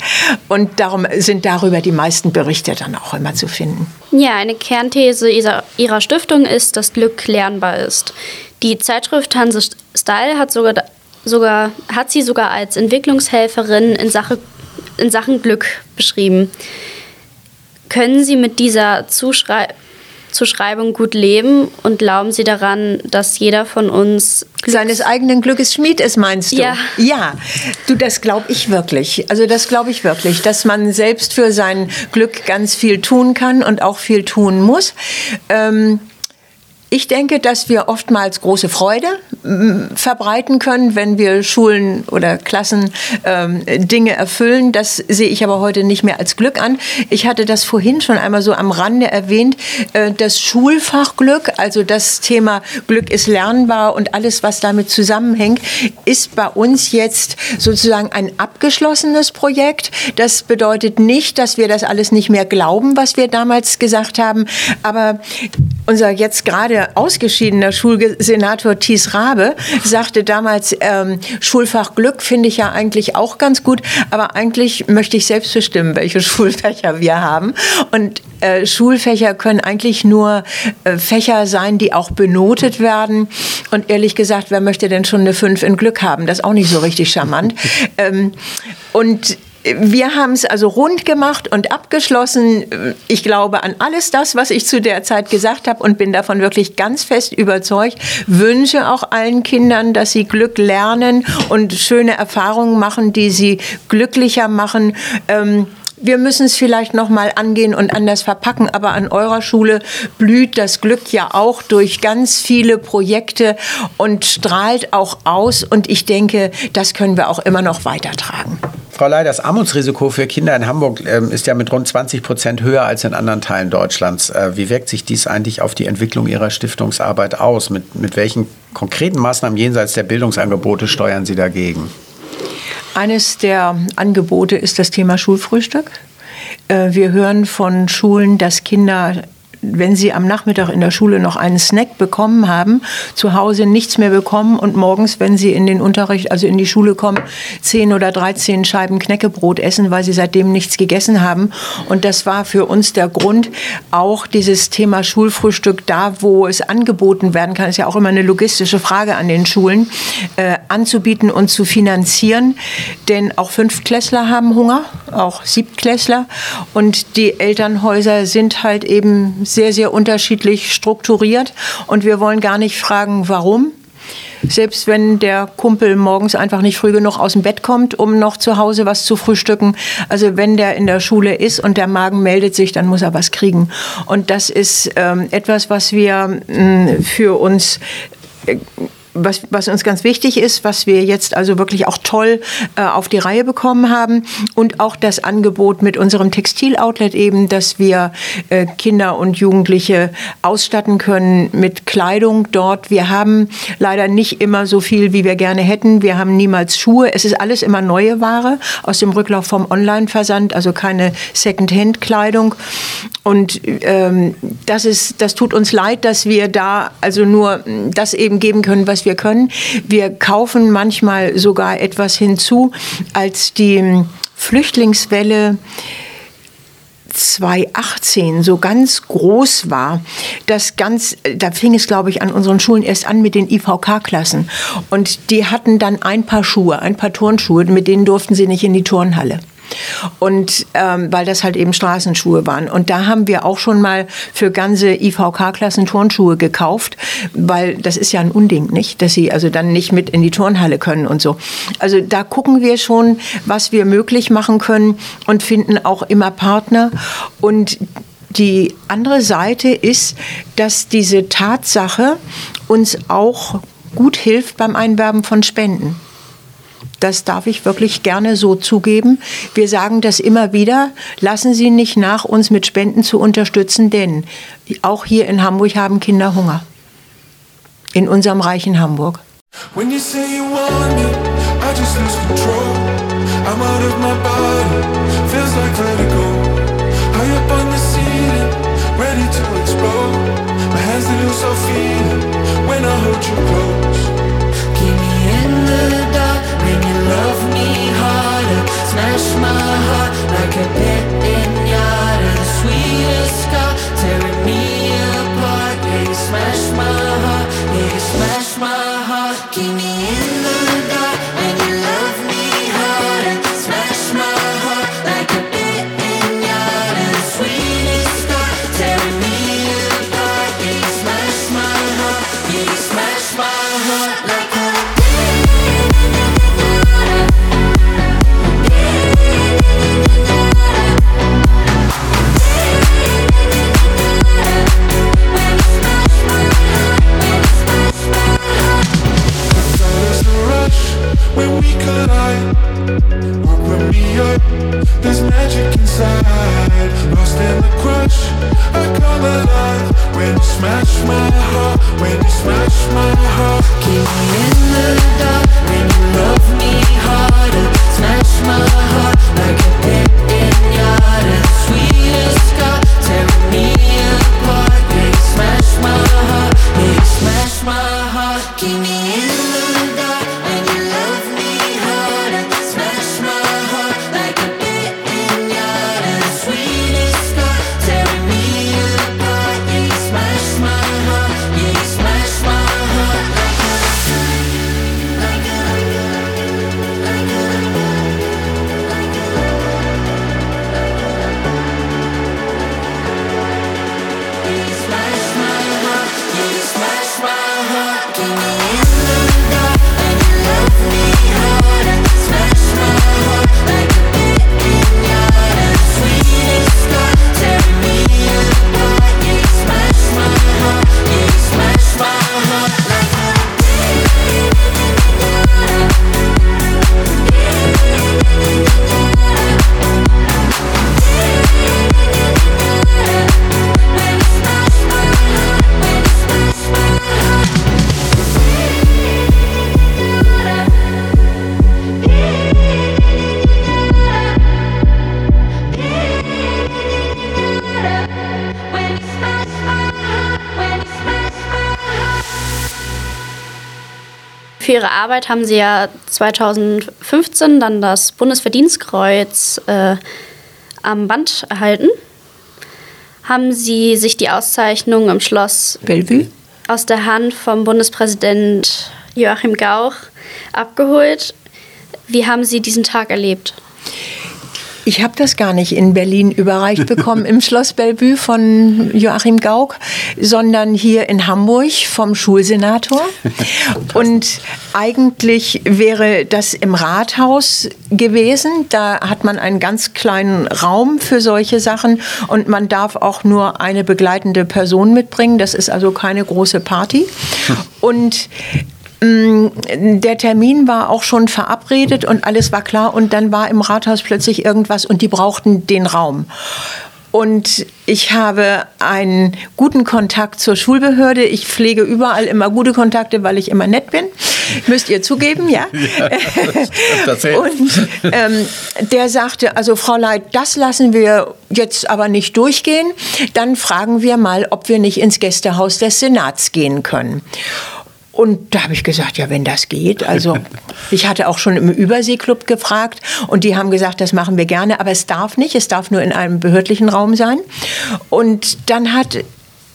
und darum sind darüber die meisten Berichte dann auch immer zu finden. Ja, eine Kernthese ihrer Stiftung ist, dass Glück lernbar ist. Die Zeitschrift Hanse Style hat sogar, sogar hat sie sogar als Entwicklungshelferin in, Sache, in Sachen Glück beschrieben. Können Sie mit dieser Zuschreibung Zuschreibung gut leben und glauben Sie daran, dass jeder von uns Glücks seines eigenen Glückes Schmied ist, meinst du? Ja. Ja, du, das glaube ich wirklich. Also das glaube ich wirklich, dass man selbst für sein Glück ganz viel tun kann und auch viel tun muss. Ähm, ich denke, dass wir oftmals große Freude verbreiten können, wenn wir Schulen oder Klassen ähm, Dinge erfüllen. Das sehe ich aber heute nicht mehr als Glück an. Ich hatte das vorhin schon einmal so am Rande erwähnt. Äh, das Schulfachglück, also das Thema Glück ist lernbar und alles, was damit zusammenhängt, ist bei uns jetzt sozusagen ein abgeschlossenes Projekt. Das bedeutet nicht, dass wir das alles nicht mehr glauben, was wir damals gesagt haben. Aber unser jetzt gerade ausgeschiedener Schulsenator Thies Rabe sagte damals, ähm, Schulfach Glück finde ich ja eigentlich auch ganz gut, aber eigentlich möchte ich selbst bestimmen, welche Schulfächer wir haben. Und äh, Schulfächer können eigentlich nur äh, Fächer sein, die auch benotet werden. Und ehrlich gesagt, wer möchte denn schon eine 5 in Glück haben? Das ist auch nicht so richtig charmant. ähm, und wir haben es also rund gemacht und abgeschlossen. Ich glaube an alles das, was ich zu der Zeit gesagt habe und bin davon wirklich ganz fest überzeugt. Wünsche auch allen Kindern, dass sie Glück lernen und schöne Erfahrungen machen, die sie glücklicher machen. Ähm, wir müssen es vielleicht noch mal angehen und anders verpacken, aber an eurer Schule blüht das Glück ja auch durch ganz viele Projekte und strahlt auch aus und ich denke, das können wir auch immer noch weitertragen. Frau Ley, das Armutsrisiko für Kinder in Hamburg ähm, ist ja mit rund 20 Prozent höher als in anderen Teilen Deutschlands. Äh, wie wirkt sich dies eigentlich auf die Entwicklung Ihrer Stiftungsarbeit aus? Mit, mit welchen konkreten Maßnahmen jenseits der Bildungsangebote steuern Sie dagegen? Eines der Angebote ist das Thema Schulfrühstück. Äh, wir hören von Schulen, dass Kinder wenn sie am Nachmittag in der Schule noch einen Snack bekommen haben, zu Hause nichts mehr bekommen und morgens, wenn sie in den Unterricht, also in die Schule kommen, zehn oder 13 Scheiben Knäckebrot essen, weil sie seitdem nichts gegessen haben. Und das war für uns der Grund, auch dieses Thema Schulfrühstück da, wo es angeboten werden kann, ist ja auch immer eine logistische Frage an den Schulen, äh, anzubieten und zu finanzieren. Denn auch Fünftklässler haben Hunger, auch Siebtklässler. Und die Elternhäuser sind halt eben sehr, sehr unterschiedlich strukturiert. Und wir wollen gar nicht fragen, warum. Selbst wenn der Kumpel morgens einfach nicht früh genug aus dem Bett kommt, um noch zu Hause was zu frühstücken. Also wenn der in der Schule ist und der Magen meldet sich, dann muss er was kriegen. Und das ist ähm, etwas, was wir mh, für uns äh, was, was uns ganz wichtig ist, was wir jetzt also wirklich auch toll äh, auf die Reihe bekommen haben und auch das Angebot mit unserem Textiloutlet eben, dass wir äh, Kinder und Jugendliche ausstatten können mit Kleidung dort. Wir haben leider nicht immer so viel, wie wir gerne hätten. Wir haben niemals Schuhe. Es ist alles immer neue Ware aus dem Rücklauf vom Online-Versand, also keine Second-Hand-Kleidung. Und ähm, das ist, das tut uns leid, dass wir da also nur das eben geben können, was wir können. Wir kaufen manchmal sogar etwas hinzu, als die Flüchtlingswelle 2018 so ganz groß war, das ganz, da fing es, glaube ich, an unseren Schulen erst an mit den IVK-Klassen. Und die hatten dann ein paar Schuhe, ein paar Turnschuhe, mit denen durften sie nicht in die Turnhalle. Und ähm, weil das halt eben Straßenschuhe waren. Und da haben wir auch schon mal für ganze IVK-Klassen Turnschuhe gekauft, weil das ist ja ein Unding, nicht? Dass sie also dann nicht mit in die Turnhalle können und so. Also da gucken wir schon, was wir möglich machen können und finden auch immer Partner. Und die andere Seite ist, dass diese Tatsache uns auch gut hilft beim Einwerben von Spenden. Das darf ich wirklich gerne so zugeben. Wir sagen das immer wieder. Lassen Sie nicht nach, uns mit Spenden zu unterstützen, denn auch hier in Hamburg haben Kinder Hunger. In unserem reichen Hamburg. When you say you want me, I just lose control. I'm out of my body, feels like vertigo. High up on the ceiling, ready to explode. My hands they lose all feeling when I hold you close. Smash my heart like a pit when we collide. Open me up, there's magic inside. Lost in the crush, I come alive. When you smash my heart, when you smash my heart. Keep me in the dark when you love me harder. Smash my heart like a pit ihre Arbeit haben sie ja 2015 dann das Bundesverdienstkreuz äh, am Band erhalten. Haben sie sich die Auszeichnung im Schloss Bellevue? aus der Hand vom Bundespräsident Joachim Gauch abgeholt. Wie haben Sie diesen Tag erlebt? Ich habe das gar nicht in Berlin überreicht bekommen im Schloss Bellevue von Joachim Gauck, sondern hier in Hamburg vom Schulsenator. Und eigentlich wäre das im Rathaus gewesen. Da hat man einen ganz kleinen Raum für solche Sachen und man darf auch nur eine begleitende Person mitbringen. Das ist also keine große Party. Und der Termin war auch schon verabredet und alles war klar und dann war im Rathaus plötzlich irgendwas und die brauchten den Raum. Und ich habe einen guten Kontakt zur Schulbehörde. Ich pflege überall immer gute Kontakte, weil ich immer nett bin. Müsst ihr zugeben, ja? ja das, das und ähm, der sagte, also Frau Leit, das lassen wir jetzt aber nicht durchgehen. Dann fragen wir mal, ob wir nicht ins Gästehaus des Senats gehen können. Und da habe ich gesagt, ja, wenn das geht. Also ich hatte auch schon im Überseeklub gefragt und die haben gesagt, das machen wir gerne, aber es darf nicht, es darf nur in einem behördlichen Raum sein. Und dann hat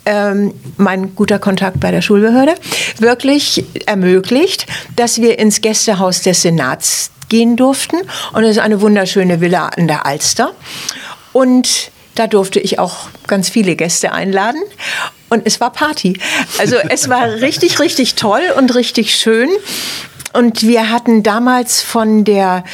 ähm, mein guter Kontakt bei der Schulbehörde wirklich ermöglicht, dass wir ins Gästehaus des Senats gehen durften. Und es ist eine wunderschöne Villa an der Alster. Und da durfte ich auch ganz viele Gäste einladen und es war Party. Also es war richtig, richtig toll und richtig schön. Und wir hatten damals von der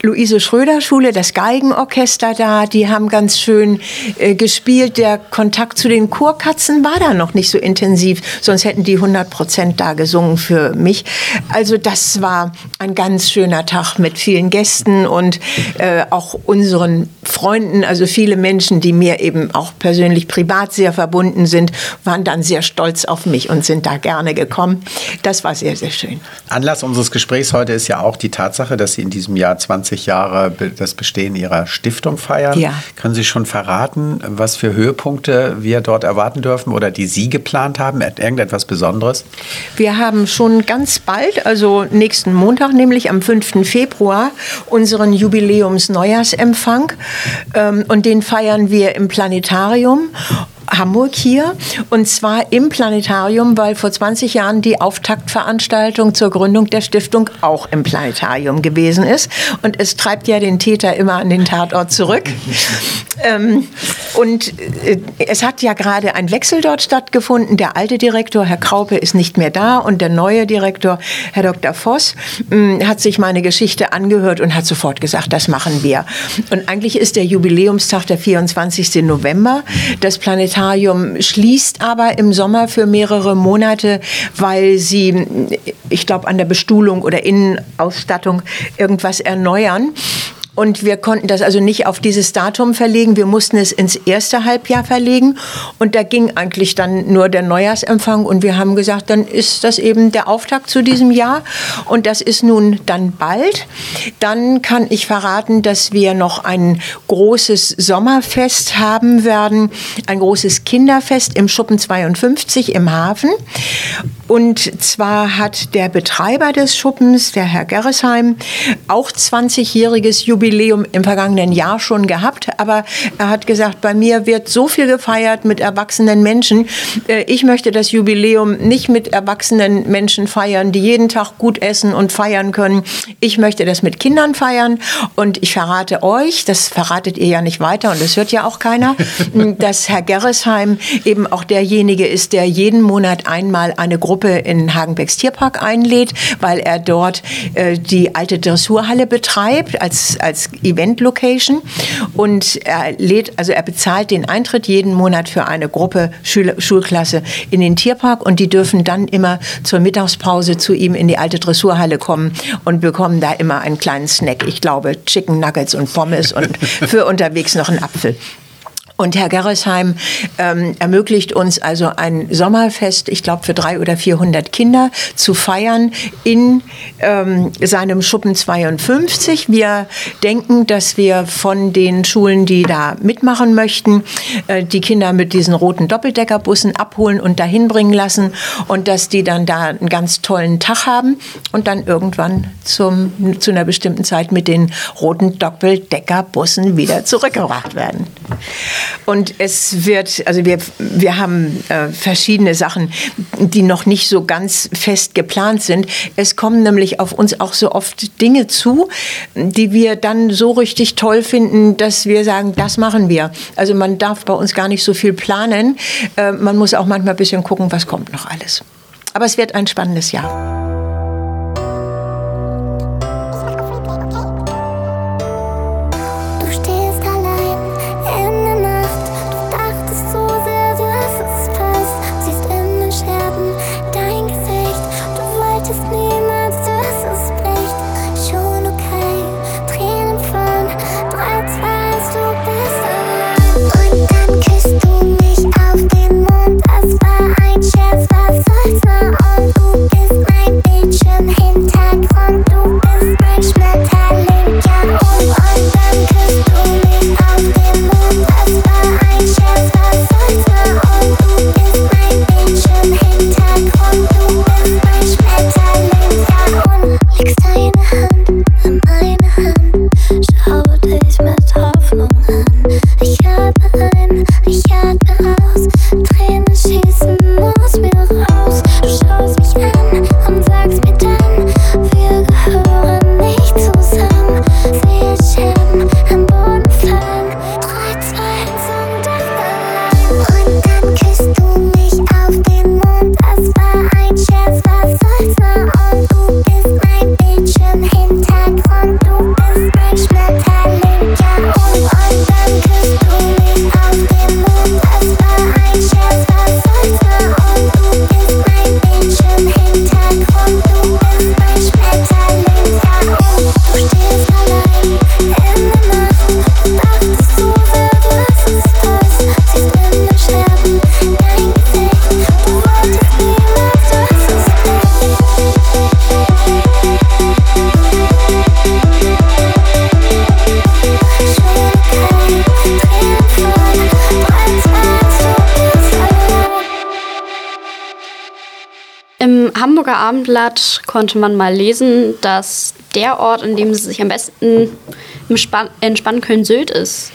Luise Schröder Schule, das Geigenorchester da, die haben ganz schön äh, gespielt. Der Kontakt zu den Chorkatzen war da noch nicht so intensiv, sonst hätten die 100 Prozent da gesungen für mich. Also das war ein ganz schöner Tag mit vielen Gästen und äh, auch unseren Freunden, also viele Menschen, die mir eben auch persönlich privat sehr verbunden sind, waren dann sehr stolz auf mich und sind da gerne gekommen. Das war sehr, sehr schön. Anlass unseres Gesprächs heute ist ja auch die Tatsache, dass Sie in diesem Jahr 20 20 Jahre das Bestehen Ihrer Stiftung feiern. Ja. Können Sie schon verraten, was für Höhepunkte wir dort erwarten dürfen oder die Sie geplant haben? Irgendetwas Besonderes? Wir haben schon ganz bald, also nächsten Montag, nämlich am 5. Februar, unseren Jubiläums-Neujahrsempfang. Ähm, und den feiern wir im Planetarium. Hamburg hier und zwar im Planetarium, weil vor 20 Jahren die Auftaktveranstaltung zur Gründung der Stiftung auch im Planetarium gewesen ist und es treibt ja den Täter immer an den Tatort zurück. ähm, und äh, es hat ja gerade ein Wechsel dort stattgefunden. Der alte Direktor, Herr Kraupe, ist nicht mehr da und der neue Direktor, Herr Dr. Voss, mh, hat sich meine Geschichte angehört und hat sofort gesagt, das machen wir. Und eigentlich ist der Jubiläumstag der 24. November. Das Planetarium schließt aber im Sommer für mehrere Monate, weil sie, ich glaube, an der Bestuhlung oder Innenausstattung irgendwas erneuern. Und wir konnten das also nicht auf dieses Datum verlegen. Wir mussten es ins erste Halbjahr verlegen. Und da ging eigentlich dann nur der Neujahrsempfang. Und wir haben gesagt, dann ist das eben der Auftakt zu diesem Jahr. Und das ist nun dann bald. Dann kann ich verraten, dass wir noch ein großes Sommerfest haben werden. Ein großes Kinderfest im Schuppen 52 im Hafen. Und zwar hat der Betreiber des Schuppens, der Herr Gerresheim, auch 20-jähriges Jubiläum im vergangenen Jahr schon gehabt. Aber er hat gesagt, bei mir wird so viel gefeiert mit erwachsenen Menschen. Äh, ich möchte das Jubiläum nicht mit erwachsenen Menschen feiern, die jeden Tag gut essen und feiern können. Ich möchte das mit Kindern feiern. Und ich verrate euch, das verratet ihr ja nicht weiter und das hört ja auch keiner, dass Herr Gerresheim eben auch derjenige ist, der jeden Monat einmal eine Gruppe Gruppe in Hagenbecks Tierpark einlädt, weil er dort äh, die alte Dressurhalle betreibt als, als Event-Location. Und er lädt, also er bezahlt den Eintritt jeden Monat für eine Gruppe Schül Schulklasse in den Tierpark und die dürfen dann immer zur Mittagspause zu ihm in die alte Dressurhalle kommen und bekommen da immer einen kleinen Snack. Ich glaube, Chicken Nuggets und Pommes und für unterwegs noch einen Apfel. Und Herr Gerresheim ähm, ermöglicht uns also ein Sommerfest, ich glaube für drei oder 400 Kinder zu feiern in ähm, seinem Schuppen 52. Wir denken, dass wir von den Schulen, die da mitmachen möchten, äh, die Kinder mit diesen roten Doppeldeckerbussen abholen und dahin bringen lassen und dass die dann da einen ganz tollen Tag haben und dann irgendwann zum, zu einer bestimmten Zeit mit den roten Doppeldeckerbussen wieder zurückgebracht werden. Und es wird, also wir, wir haben äh, verschiedene Sachen, die noch nicht so ganz fest geplant sind. Es kommen nämlich auf uns auch so oft Dinge zu, die wir dann so richtig toll finden, dass wir sagen, das machen wir. Also man darf bei uns gar nicht so viel planen. Äh, man muss auch manchmal ein bisschen gucken, was kommt noch alles. Aber es wird ein spannendes Jahr. Abendblatt konnte man mal lesen, dass der Ort, in dem sie sich am besten entspannen können, Sylt ist.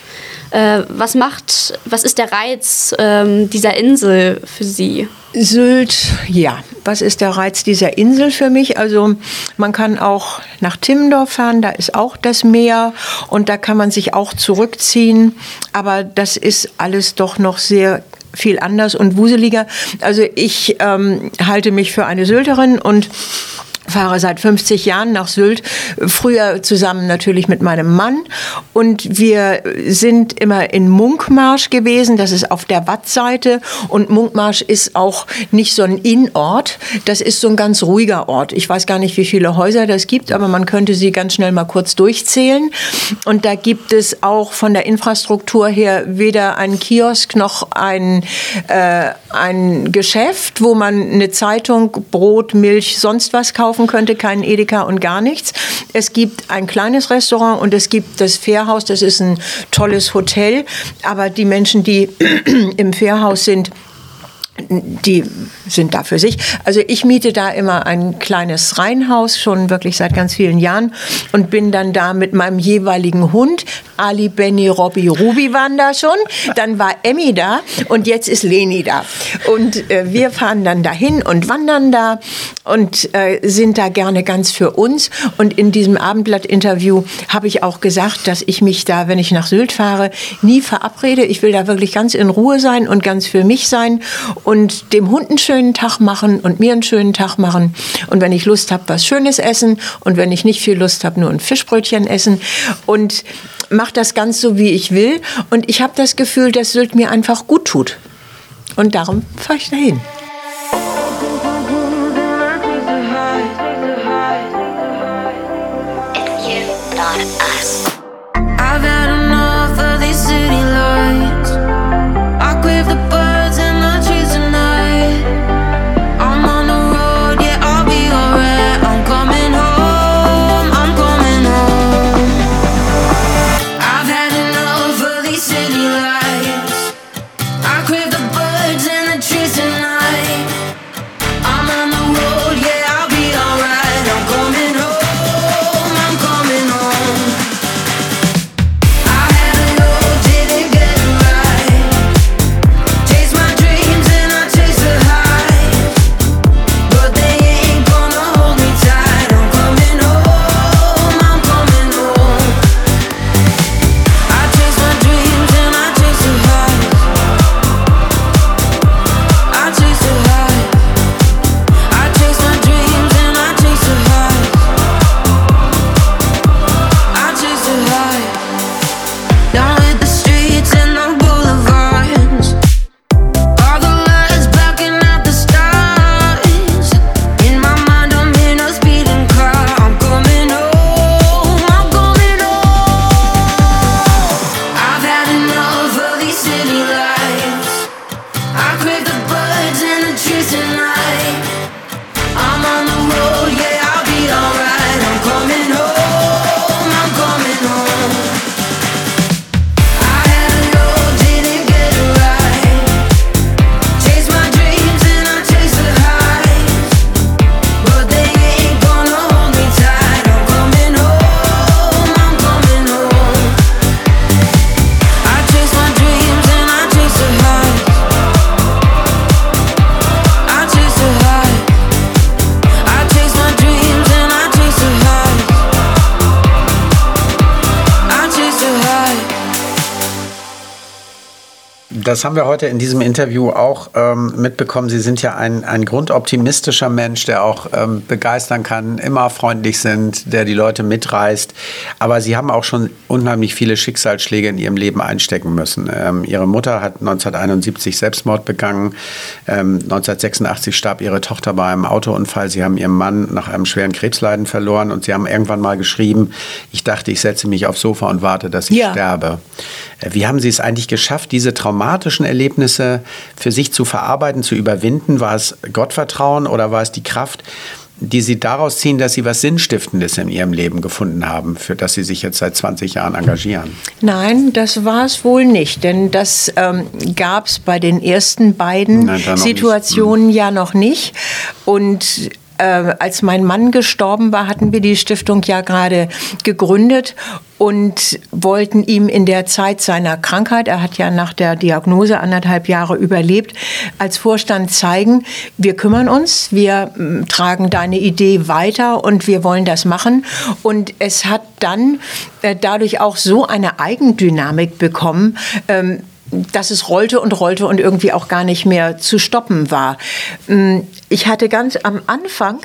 Äh, was macht, was ist der Reiz ähm, dieser Insel für Sie? Sylt, ja. Was ist der Reiz dieser Insel für mich? Also man kann auch nach Timmendorf fahren, da ist auch das Meer und da kann man sich auch zurückziehen. Aber das ist alles doch noch sehr viel anders und wuseliger. Also ich ähm, halte mich für eine Sylterin und fahre seit 50 Jahren nach Sylt, früher zusammen natürlich mit meinem Mann. Und wir sind immer in Munkmarsch gewesen, das ist auf der Wattseite. Und Munkmarsch ist auch nicht so ein Innenort, das ist so ein ganz ruhiger Ort. Ich weiß gar nicht, wie viele Häuser das gibt, aber man könnte sie ganz schnell mal kurz durchzählen. Und da gibt es auch von der Infrastruktur her weder einen Kiosk noch ein, äh, ein Geschäft, wo man eine Zeitung, Brot, Milch, sonst was kaufen kaufen könnte, keinen Edeka und gar nichts. Es gibt ein kleines Restaurant und es gibt das Fährhaus, das ist ein tolles Hotel. Aber die Menschen, die im Fährhaus sind, die sind da für sich. Also ich miete da immer ein kleines Reihenhaus, schon wirklich seit ganz vielen Jahren und bin dann da mit meinem jeweiligen Hund. Ali, Benny, Robby, Ruby waren da schon. Dann war Emmy da und jetzt ist Leni da. Und äh, wir fahren dann dahin und wandern da und äh, sind da gerne ganz für uns. Und in diesem Abendblatt-Interview habe ich auch gesagt, dass ich mich da, wenn ich nach Sylt fahre, nie verabrede. Ich will da wirklich ganz in Ruhe sein und ganz für mich sein und dem Hund einen schönen Tag machen und mir einen schönen Tag machen. Und wenn ich Lust habe, was Schönes essen und wenn ich nicht viel Lust habe, nur ein Fischbrötchen essen und mache das ganz so, wie ich will. Und ich habe das Gefühl, dass Sylt mir einfach gut tut. Und darum fahre ich dahin. Das haben wir heute in diesem Interview auch ähm, mitbekommen. Sie sind ja ein, ein grundoptimistischer Mensch, der auch ähm, begeistern kann, immer freundlich sind, der die Leute mitreißt. Aber Sie haben auch schon unheimlich viele Schicksalsschläge in Ihrem Leben einstecken müssen. Ähm, Ihre Mutter hat 1971 Selbstmord begangen. 1986 ähm, starb Ihre Tochter bei einem Autounfall. Sie haben Ihren Mann nach einem schweren Krebsleiden verloren und Sie haben irgendwann mal geschrieben, ich dachte, ich setze mich aufs Sofa und warte, dass ich ja. sterbe. Wie haben Sie es eigentlich geschafft, diese traumatischen Erlebnisse für sich zu verarbeiten, zu überwinden? War es Gottvertrauen oder war es die Kraft, die Sie daraus ziehen, dass Sie was Sinnstiftendes in Ihrem Leben gefunden haben, für das Sie sich jetzt seit 20 Jahren engagieren? Nein, das war es wohl nicht, denn das ähm, gab es bei den ersten beiden Nein, Situationen hm. ja noch nicht. Und äh, als mein Mann gestorben war, hatten wir die Stiftung ja gerade gegründet und wollten ihm in der Zeit seiner Krankheit, er hat ja nach der Diagnose anderthalb Jahre überlebt, als Vorstand zeigen, wir kümmern uns, wir äh, tragen deine Idee weiter und wir wollen das machen. Und es hat dann äh, dadurch auch so eine Eigendynamik bekommen, ähm, dass es rollte und rollte und irgendwie auch gar nicht mehr zu stoppen war. Mm, ich hatte ganz am Anfang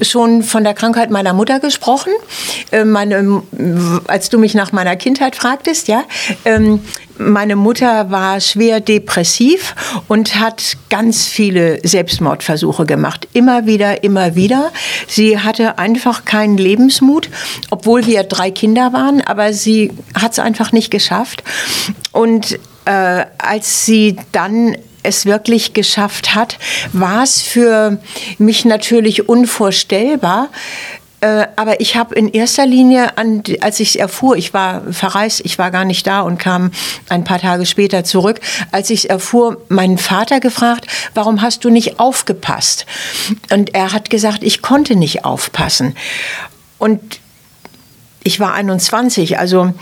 schon von der Krankheit meiner Mutter gesprochen, äh, meine, als du mich nach meiner Kindheit fragtest, ja. Ähm, meine Mutter war schwer depressiv und hat ganz viele Selbstmordversuche gemacht. Immer wieder, immer wieder. Sie hatte einfach keinen Lebensmut, obwohl wir drei Kinder waren, aber sie hat es einfach nicht geschafft. Und äh, als sie dann es wirklich geschafft hat, war es für mich natürlich unvorstellbar. Äh, aber ich habe in erster Linie, an, als ich es erfuhr, ich war verreist, ich war gar nicht da und kam ein paar Tage später zurück, als ich es erfuhr, meinen Vater gefragt, warum hast du nicht aufgepasst? Und er hat gesagt, ich konnte nicht aufpassen. Und ich war 21, also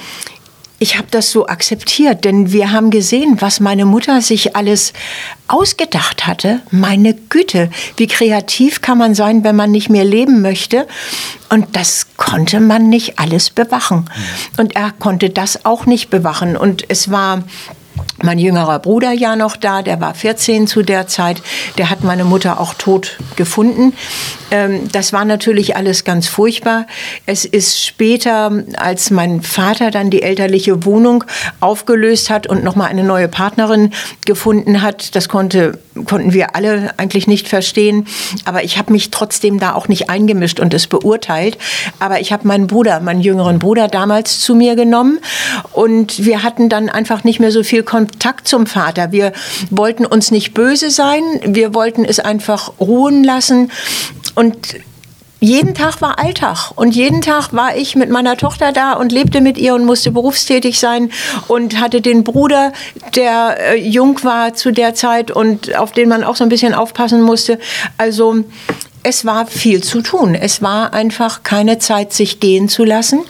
ich habe das so akzeptiert, denn wir haben gesehen, was meine Mutter sich alles ausgedacht hatte. Meine Güte, wie kreativ kann man sein, wenn man nicht mehr leben möchte? Und das konnte man nicht alles bewachen. Und er konnte das auch nicht bewachen. Und es war mein jüngerer Bruder ja noch da, der war 14 zu der Zeit, der hat meine Mutter auch tot gefunden. Ähm, das war natürlich alles ganz furchtbar. Es ist später, als mein Vater dann die elterliche Wohnung aufgelöst hat und nochmal eine neue Partnerin gefunden hat, das konnte, konnten wir alle eigentlich nicht verstehen. Aber ich habe mich trotzdem da auch nicht eingemischt und es beurteilt. Aber ich habe meinen Bruder, meinen jüngeren Bruder damals zu mir genommen und wir hatten dann einfach nicht mehr so viel Kontakt zum Vater. Wir wollten uns nicht böse sein, wir wollten es einfach ruhen lassen. Und jeden Tag war Alltag und jeden Tag war ich mit meiner Tochter da und lebte mit ihr und musste berufstätig sein und hatte den Bruder, der äh, jung war zu der Zeit und auf den man auch so ein bisschen aufpassen musste. Also es war viel zu tun. Es war einfach keine Zeit, sich gehen zu lassen.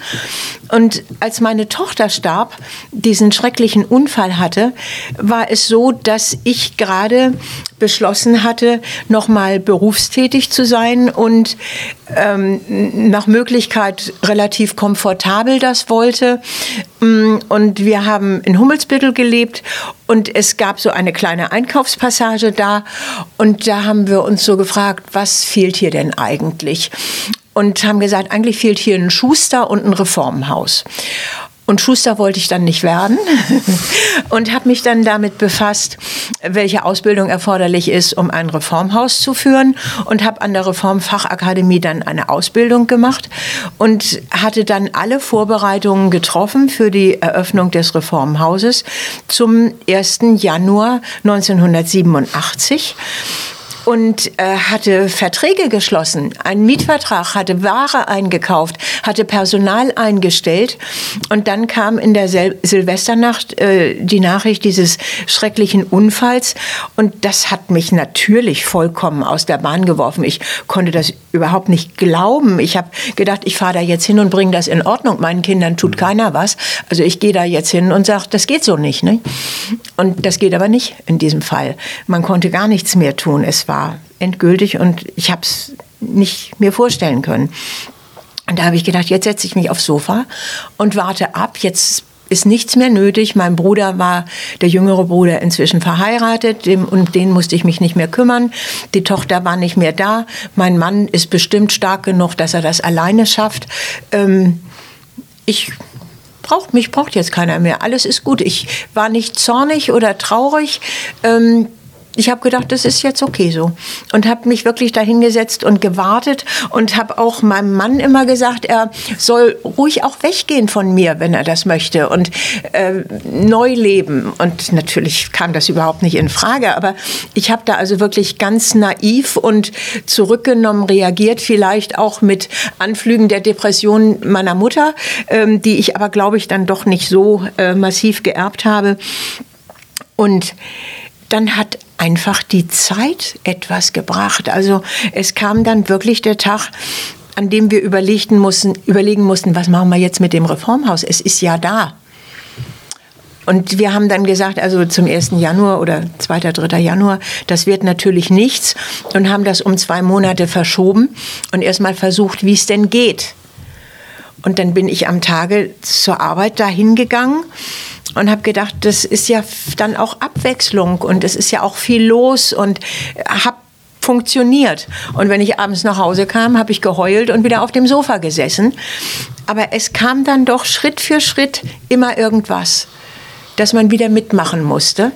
Und als meine Tochter starb, diesen schrecklichen Unfall hatte, war es so, dass ich gerade beschlossen hatte, nochmal berufstätig zu sein und ähm, nach Möglichkeit relativ komfortabel das wollte. Mm, und wir haben in Hummelsbüttel gelebt und es gab so eine kleine Einkaufspassage da und da haben wir uns so gefragt, was fehlt hier denn eigentlich? Und haben gesagt, eigentlich fehlt hier ein Schuster und ein Reformhaus. Und Schuster wollte ich dann nicht werden und habe mich dann damit befasst, welche Ausbildung erforderlich ist, um ein Reformhaus zu führen und habe an der Reformfachakademie dann eine Ausbildung gemacht und hatte dann alle Vorbereitungen getroffen für die Eröffnung des Reformhauses zum 1. Januar 1987 und äh, hatte Verträge geschlossen, einen Mietvertrag, hatte Ware eingekauft, hatte Personal eingestellt. Und dann kam in der Sil Silvesternacht äh, die Nachricht dieses schrecklichen Unfalls. Und das hat mich natürlich vollkommen aus der Bahn geworfen. Ich konnte das überhaupt nicht glauben. Ich habe gedacht, ich fahre da jetzt hin und bringe das in Ordnung. Meinen Kindern tut keiner was. Also ich gehe da jetzt hin und sage, das geht so nicht. Ne? Und das geht aber nicht in diesem Fall. Man konnte gar nichts mehr tun. Es war war endgültig und ich habe es nicht mir vorstellen können. Und da habe ich gedacht, jetzt setze ich mich aufs Sofa und warte ab. Jetzt ist nichts mehr nötig. Mein Bruder war, der jüngere Bruder, inzwischen verheiratet, dem, um den musste ich mich nicht mehr kümmern. Die Tochter war nicht mehr da. Mein Mann ist bestimmt stark genug, dass er das alleine schafft. Ähm, ich braucht mich braucht jetzt keiner mehr. Alles ist gut. Ich war nicht zornig oder traurig. Ähm, ich habe gedacht, das ist jetzt okay so. Und habe mich wirklich dahingesetzt und gewartet und habe auch meinem Mann immer gesagt, er soll ruhig auch weggehen von mir, wenn er das möchte und äh, neu leben. Und natürlich kam das überhaupt nicht in Frage, aber ich habe da also wirklich ganz naiv und zurückgenommen reagiert, vielleicht auch mit Anflügen der Depression meiner Mutter, ähm, die ich aber, glaube ich, dann doch nicht so äh, massiv geerbt habe. Und dann hat einfach die Zeit etwas gebracht. Also es kam dann wirklich der Tag, an dem wir überlegten mussten, überlegen mussten, was machen wir jetzt mit dem Reformhaus? Es ist ja da. Und wir haben dann gesagt, also zum 1. Januar oder 2., 3. Januar, das wird natürlich nichts und haben das um zwei Monate verschoben und erstmal versucht, wie es denn geht. Und dann bin ich am Tage zur Arbeit dahin gegangen und habe gedacht, das ist ja dann auch Abwechslung und es ist ja auch viel los und habe funktioniert. Und wenn ich abends nach Hause kam, habe ich geheult und wieder auf dem Sofa gesessen. Aber es kam dann doch Schritt für Schritt immer irgendwas, dass man wieder mitmachen musste.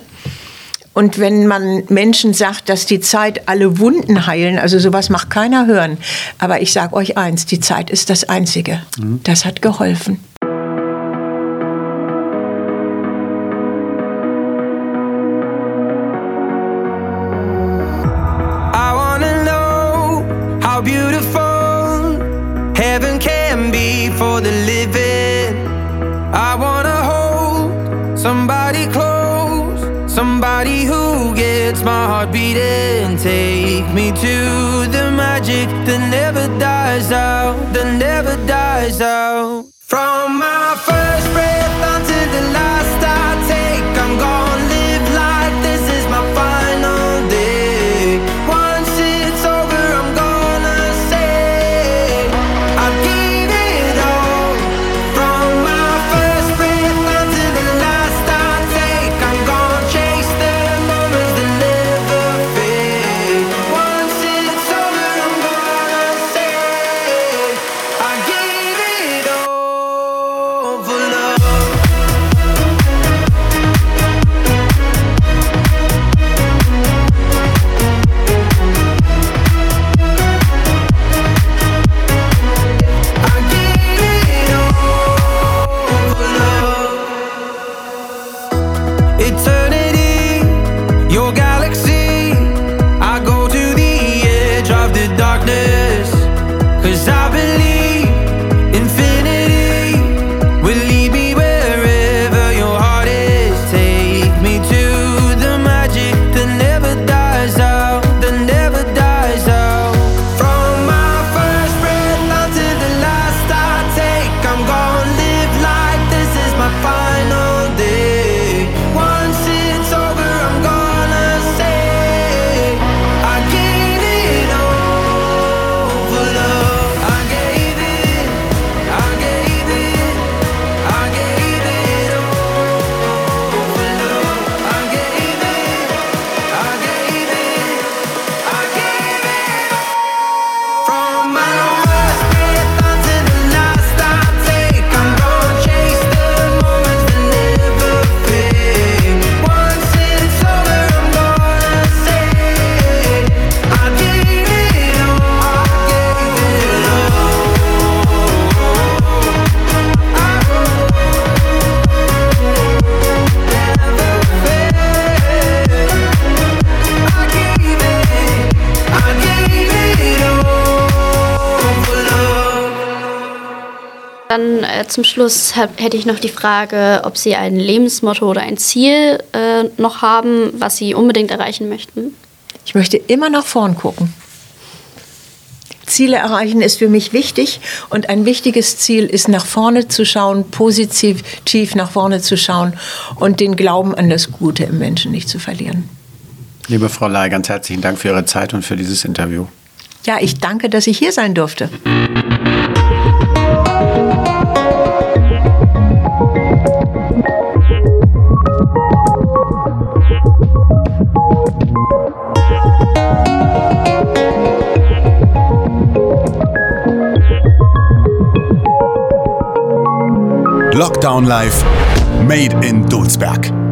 Und wenn man Menschen sagt, dass die Zeit alle Wunden heilen, also sowas macht keiner hören. Aber ich sage euch eins, die Zeit ist das Einzige. Mhm. Das hat geholfen. Äh, zum Schluss hab, hätte ich noch die Frage, ob Sie ein Lebensmotto oder ein Ziel äh, noch haben, was Sie unbedingt erreichen möchten. Ich möchte immer nach vorn gucken. Ziele erreichen ist für mich wichtig und ein wichtiges Ziel ist nach vorne zu schauen, positiv tief nach vorne zu schauen und den Glauben an das Gute im Menschen nicht zu verlieren. Liebe Frau Ley, ganz herzlichen Dank für Ihre Zeit und für dieses Interview. Ja, ich danke, dass ich hier sein durfte. Lockdown Live Made in Dulsberg.